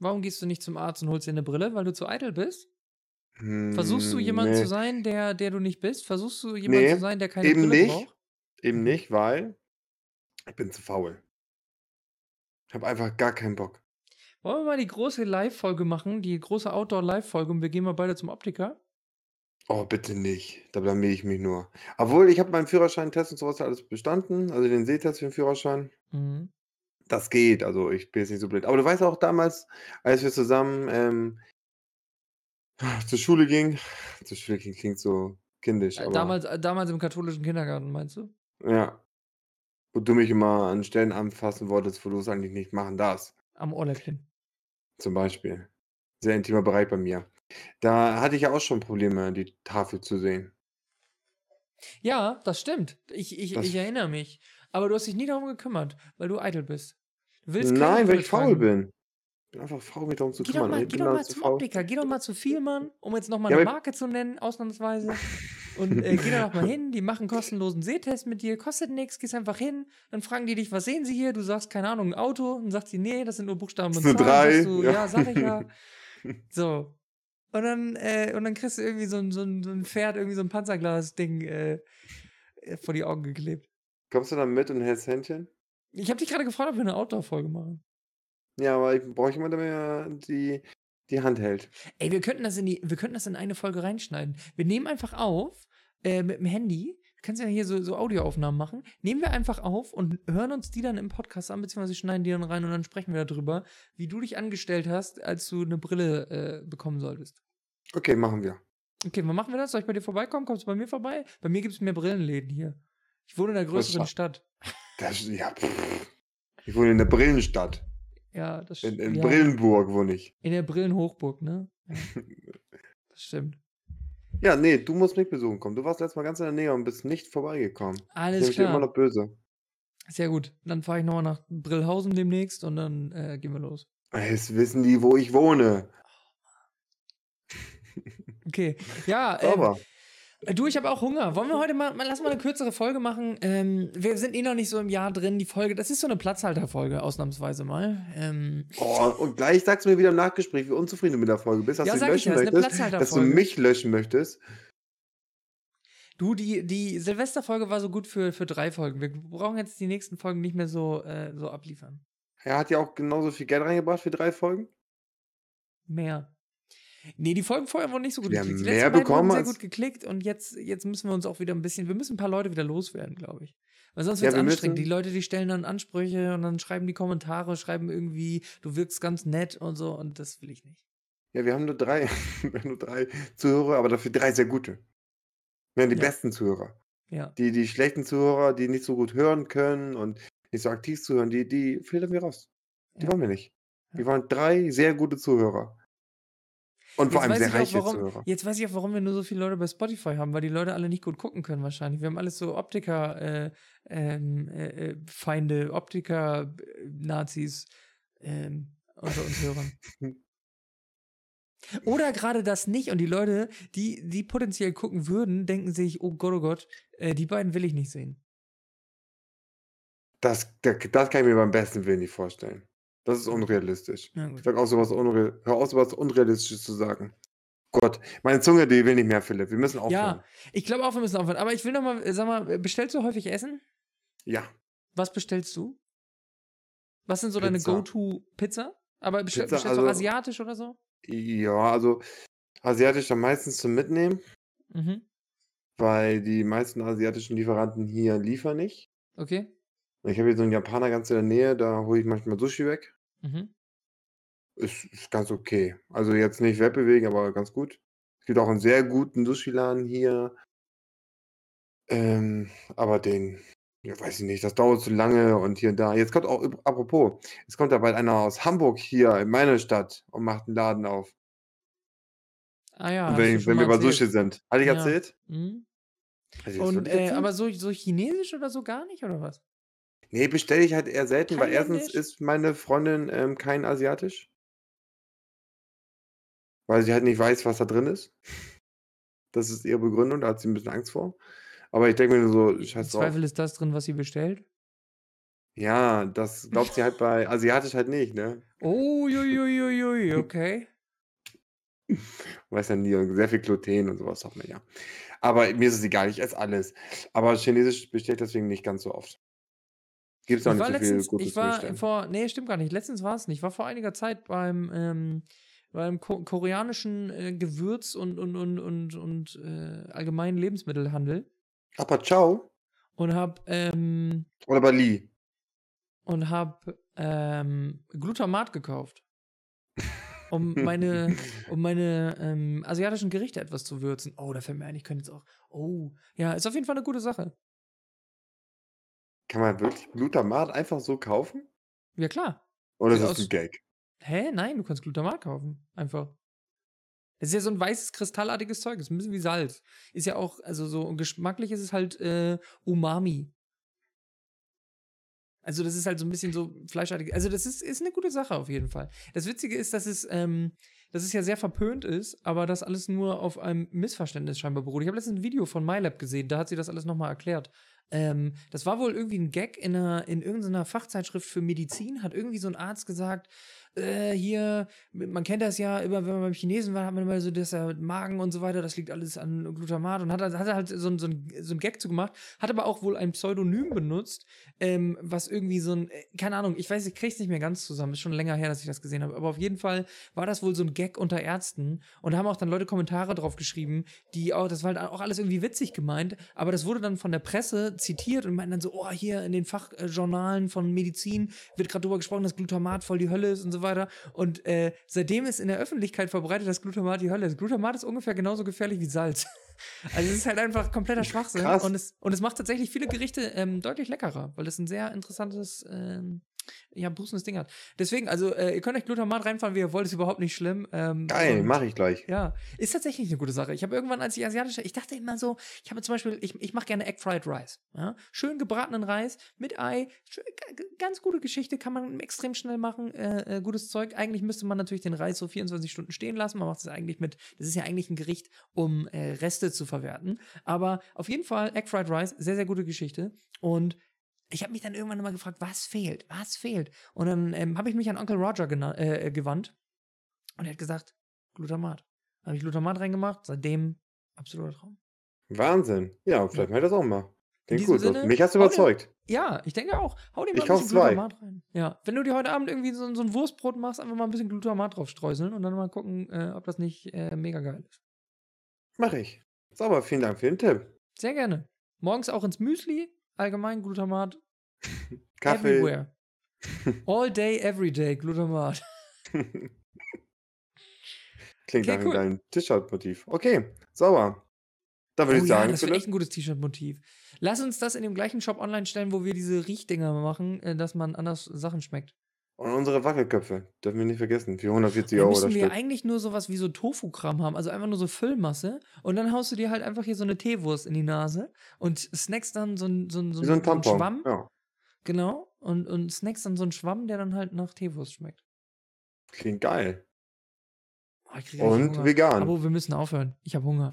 Warum gehst du nicht zum Arzt und holst dir eine Brille, weil du zu eitel bist? Versuchst du Hm, jemand nee, zu sein, der, der du nicht bist? Versuchst du jemand Nee, zu sein, der keine eben Brille nicht. braucht? Eben nicht, weil ich bin zu faul. Ich habe einfach gar keinen Bock. Wollen wir mal die große Live-Folge machen, die große Outdoor-Live-Folge und wir gehen mal beide zum Optiker? Oh, bitte nicht. Da blamier ich mich nur. Obwohl, ich habe meinen Führerschein-Test und sowas alles bestanden. Also den Sehtest für den Führerschein. Mhm. Das geht. Also ich bin jetzt nicht so blöd. Aber du weißt auch damals, als wir zusammen ähm, zur Schule gingen. Zur Schule ging klingt so kindisch, Äh, aber Damals, äh, damals im katholischen Kindergarten, meinst du? ja. Wo du mich immer an Stellen anfassen wolltest, wo du es eigentlich nicht machen darfst. Am Ohrläppchen. Zum Beispiel. Sehr intimer Bereich bei mir. Da hatte ich ja auch schon Probleme, die Tafel zu sehen. Ja, das stimmt. Ich, ich, Das- ich erinnere mich. Aber du hast dich nie darum gekümmert, weil du eitel bist. Willst Nein, weil ich faul bin. Ich bin einfach faul, mich darum zu Geh doch kümmern. mal, Ich geh doch mal zu zum faul. Optiker, geh doch mal zu Vielmann, um jetzt nochmal Ja, eine Marke zu nennen, ausnahmsweise. <laughs> Und äh, geh da doch mal hin, die machen kostenlosen Sehtest mit dir, kostet nichts, gehst einfach hin, dann fragen die dich, was sehen sie hier? Du sagst, keine Ahnung, ein Auto, dann sagt sie, nee, das sind nur Buchstaben und Zahlen. drei, du, ja. ja. sag ich ja. <laughs> So. Und dann, äh, und dann kriegst du irgendwie so ein, so ein, so ein Pferd, irgendwie so ein Panzerglas-Ding äh, vor die Augen geklebt. Kommst du dann mit und hältst Händchen? Ich habe dich gerade gefragt, ob wir eine Outdoor-Folge machen. Ja, aber ich brauche jemanden, der mir die, die Hand hält. Ey, wir könnten das in die, wir könnten das in eine Folge reinschneiden. Wir nehmen einfach auf äh, mit dem Handy. Du kannst ja hier so, so Audioaufnahmen machen. Nehmen wir einfach auf und hören uns die dann im Podcast an, beziehungsweise schneiden die dann rein und dann sprechen wir darüber, wie du dich angestellt hast, als du eine Brille äh, bekommen solltest. Okay, machen wir. Okay, wann machen wir das? Soll ich bei dir vorbeikommen? Kommst du bei mir vorbei? Bei mir gibt es mehr Brillenläden hier. Ich wohne in der größeren Stadt. Das, ja, pff. Ich wohne in der Brillenstadt. Ja, das In, in ja, Brillenburg wohne ich. In der Brillenhochburg, ne? Ja, <laughs> das stimmt. Ja, nee, du musst mich besuchen kommen. Du warst letztes Mal ganz in der Nähe und bist nicht vorbeigekommen. Ich Alles nehme dich immer klar. noch böse. Sehr gut. Dann fahre ich nochmal nach Brillhausen demnächst und dann äh, gehen wir los. Jetzt wissen die, wo ich wohne. Okay. Ja, ähm, Aber, du, ich habe auch Hunger. Wollen wir heute mal, mal, lass mal eine kürzere Folge machen? Ähm, wir sind eh noch nicht so im Jahr drin. Die Folge, das ist so eine Platzhalterfolge, ausnahmsweise mal. Ähm, oh, und gleich sagst du mir wieder im Nachgespräch, wie unzufrieden du mit der Folge bist, dass Ja, du sag ich löschen ja, möchtest, dass du mich löschen möchtest. Du, die, die Silvesterfolge war so gut für, für drei Folgen. Wir brauchen jetzt die nächsten Folgen nicht mehr so, äh, so abliefern. Er hat ja auch genauso viel Geld reingebracht für drei Folgen. Mehr. Nee, die Folgen vorher wurden nicht so gut Wir haben geklickt. Die mehr bekommen wurden sehr gut geklickt und jetzt, jetzt müssen wir uns auch wieder ein bisschen, wir müssen ein paar Leute wieder loswerden, glaube ich. Weil sonst Ja, wird es wir anstrengend. Die Leute, die stellen dann Ansprüche und dann schreiben die Kommentare, schreiben irgendwie, du wirkst ganz nett und so und das will ich nicht. Ja, wir haben nur drei, <laughs> haben nur drei Zuhörer, aber dafür drei sehr gute. Wir haben die Ja. besten Zuhörer. Ja. Die, die schlechten Zuhörer, die nicht so gut hören können und nicht so aktiv zuhören, die, die filtern wir raus. Die Ja. wollen wir nicht. Ja. Wir wollen drei sehr gute Zuhörer. Und vor Jetzt allem weiß, sehr ich auch, reiche warum, Zuhörer. jetzt weiß ich auch, warum wir nur so viele Leute bei Spotify haben, weil die Leute alle nicht gut gucken können wahrscheinlich. Wir haben alles so Optiker, äh, ähm, äh, äh, Feinde, Optiker, äh, Nazis ähm, unter uns Hörern. <laughs> Oder gerade das nicht und die Leute, die, die potenziell gucken würden, denken sich, oh Gott, oh Gott, äh, die beiden will ich nicht sehen. Das, das, das kann ich mir beim besten Willen nicht vorstellen. Das ist unrealistisch. Ja, sag auch sowas Unre hör auf, sowas Unrealistisches zu sagen. Gott, meine Zunge, die will nicht mehr, Philipp. Wir müssen aufhören. Ja, ich glaube auch, wir müssen aufhören. Aber ich will noch mal, äh, sag mal, bestellst du häufig Essen? Ja. Was bestellst du? Was sind so deine Pizza. Go-To-Pizza? Aber bestell, Pizza, bestellst du also- asiatisch oder so? Ja, also asiatisch dann meistens zum Mitnehmen, Mhm. weil die meisten asiatischen Lieferanten hier liefern nicht. Okay. Ich habe hier so einen Japaner ganz in der Nähe, da hole ich manchmal Sushi weg. Mhm. Ist, ist ganz okay. Also jetzt nicht wegbewegen, aber ganz gut. Es gibt auch einen sehr guten Sushi-Laden hier. Ähm, aber den, ja, weiß ich nicht, das dauert zu lange und hier und da. Jetzt kommt auch, üb- apropos, es kommt da bald einer aus Hamburg hier in meine Stadt und macht einen Laden auf. Ah ja. und hast du wenn, schon wenn mal wir bei erzählt. Sushi sind. Hatte ich Ja. erzählt? Mhm. Hatte ich das Und, wirklich äh, erzählt? aber so, so chinesisch oder so gar nicht, oder was? Nee, bestelle ich halt eher selten, weil erstens Thailändisch? ist meine Freundin ähm, kein Asiatisch. Weil sie halt nicht weiß, was da drin ist. Das ist ihre Begründung, da hat sie ein bisschen Angst vor. Aber ich denke mir nur so, Im scheiß drauf. Zweifel ist das drin, was sie bestellt. Ja, das glaubt sie halt bei <laughs> Asiatisch halt nicht, ne? Oh, ui, okay. Weiß ja nie, und sehr viel Gluten und sowas hat man ja. Aber mir ist es egal, ich esse alles. Aber Chinesisch bestelle ich deswegen nicht ganz so oft. Gibt es auch Ich nicht war so viel letztens, Gutes ich war vor, nee, stimmt gar nicht. Letztens war es nicht. Ich war vor einiger Zeit beim, ähm, beim ko koreanischen äh, Gewürz- und, und, und, und, und äh, allgemeinen Lebensmittelhandel Aber ciao. und hab, ähm, Oder bei Lee. und hab ähm, Glutamat gekauft. Um meine, <laughs> um meine ähm, asiatischen Gerichte etwas zu würzen. Oh, da fällt mir ein, ich könnte jetzt auch. Oh, ja, ist auf jeden Fall eine gute Sache. Kann man wirklich Glutamat einfach so kaufen? Ja, klar. Oder ist das ein Gag? Hä? Nein, du kannst Glutamat kaufen. Einfach. Das ist ja so ein weißes, kristallartiges Zeug. Das ist ein bisschen wie Salz. Ist ja auch, also so geschmacklich ist es halt äh, Umami. Also, das ist halt so ein bisschen so fleischartig. Also, das ist, ist eine gute Sache auf jeden Fall. Das Witzige ist, dass es, ähm, dass es ja sehr verpönt ist, aber das alles nur auf einem Missverständnis scheinbar beruht. Ich habe letztens ein Video von MyLab gesehen, da hat sie das alles nochmal erklärt. Ähm, das war wohl irgendwie ein Gag in, einer, in irgendeiner Fachzeitschrift für Medizin, hat irgendwie so ein Arzt gesagt, äh, hier, man kennt das ja immer, wenn man beim Chinesen war, hat man immer so das äh, Magen und so weiter, das liegt alles an Glutamat und hat, hat halt so, so, ein, so ein Gag zu gemacht, hat aber auch wohl ein Pseudonym benutzt, ähm, was irgendwie so ein, äh, keine Ahnung, ich weiß, ich krieg's nicht mehr ganz zusammen, ist schon länger her, dass ich das gesehen habe, aber auf jeden Fall war das wohl so ein Gag unter Ärzten und haben auch dann Leute Kommentare drauf geschrieben, die auch, das war halt auch alles irgendwie witzig gemeint, aber das wurde dann von der Presse zitiert und meinten dann so, oh, hier in den Fachjournalen von Medizin wird gerade drüber gesprochen, dass Glutamat voll die Hölle ist und so weiter. Und äh, seitdem ist in der Öffentlichkeit verbreitet, dass Glutamat die Hölle ist. Glutamat ist ungefähr genauso gefährlich wie Salz. <laughs> Also es ist halt einfach kompletter Schwachsinn. Krass. Und es, und es macht tatsächlich viele Gerichte ähm, deutlich leckerer, weil es ein sehr interessantes, ähm, ja, brustendes Ding hat. Deswegen, also äh, ihr könnt euch Glutamat reinfahren, wie ihr wollt, ist überhaupt nicht schlimm. Ähm, Geil, mache ich gleich. ja, ist tatsächlich eine gute Sache. Ich habe irgendwann, als ich asiatische, ich dachte immer so, ich habe zum Beispiel, ich, ich mache gerne Egg Fried Rice. Ja? Schön gebratenen Reis mit Ei, schön, ganz gute Geschichte, kann man extrem schnell machen, äh, äh, gutes Zeug. Eigentlich müsste man natürlich den Reis so 24 Stunden stehen lassen. Man macht es eigentlich mit, das ist ja eigentlich ein Gericht, um äh, Reste zu verwerten. Aber auf jeden Fall Egg Fried Rice, sehr, sehr gute Geschichte. Und ich habe mich dann irgendwann immer gefragt, was fehlt? Was fehlt? Und dann ähm, habe ich mich an Onkel Roger äh, gewandt und er hat gesagt, Glutamat. Habe ich Glutamat reingemacht, seitdem absoluter Traum. Wahnsinn. Ja, vielleicht mache ich das auch mal. In Klingt gut. Sinne, Mich hast du überzeugt. Ja, ich denke auch. Hau dir mal Ich ein bisschen. Glutamat rein. Ja, wenn du dir heute Abend irgendwie so, so ein Wurstbrot machst, einfach mal ein bisschen Glutamat drauf streuseln und dann mal gucken, äh, ob das nicht äh, mega geil ist. Mach ich. Sauber, vielen Dank für den Tipp. Sehr gerne. Morgens auch ins Müsli, allgemein Glutamat, <laughs> Kaffee. everywhere. <laughs> All day, every day, Glutamat. <laughs> Klingt Okay, nach einem cool. geilen T-Shirt-Motiv. Okay, sauber. Dann würde Oh ich ja, sagen, das wäre Philipp, echt ein gutes T-Shirt-Motiv. Lass uns das in dem gleichen Shop online stellen, wo wir diese Riechdinger machen, äh, dass man anders Sachen schmeckt. Und unsere Wackelköpfe, dürfen wir nicht vergessen, für 140 Dann Euro das müssen wir Stück. eigentlich nur sowas wie so Tofu-Kram haben, also einfach nur so Füllmasse und dann haust du dir halt einfach hier so eine Teewurst in die Nase und snackst dann so ein, so ein, so so ein ein, so ein Tampon. Schwamm, Ja, genau, und, und snackst dann so einen Schwamm, der dann halt nach Teewurst schmeckt. klingt geil. Oh, Und vegan. Aber wir müssen aufhören. Ich habe Hunger.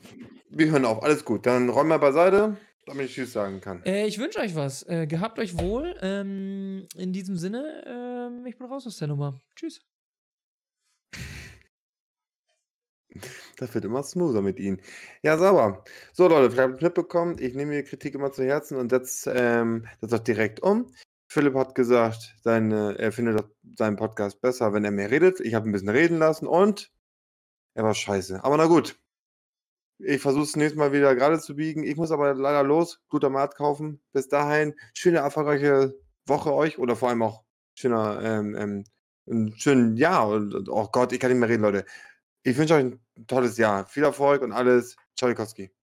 Wir hören auf, alles gut. Dann räum mal beiseite, damit ich Tschüss sagen kann. Äh, ich wünsche euch was. Äh, gehabt euch wohl. Ähm, in diesem Sinne, ähm, ich bin raus aus der Nummer. Tschüss. <laughs> Das wird immer smoother mit Ihnen. Ja, sauber. So, Leute, vielleicht habt ihr mitbekommen, ich nehme mir Kritik immer zu Herzen und setze ähm, das auch direkt um. Philipp hat gesagt, seine, er findet seinen Podcast besser, wenn er mehr redet. Ich habe ein bisschen reden lassen und er war scheiße. Aber na gut. Ich versuche es nächstes Mal wieder gerade zu biegen. Ich muss aber leider los. Guter Mat kaufen. Bis dahin, schöne, erfolgreiche Woche euch oder vor allem auch schöner, ähm, ähm, einen schönen Jahr. Und, oh Gott, ich kann nicht mehr reden, Leute. Ich wünsche euch ein tolles Jahr. Viel Erfolg und alles. Ciao, Likowski.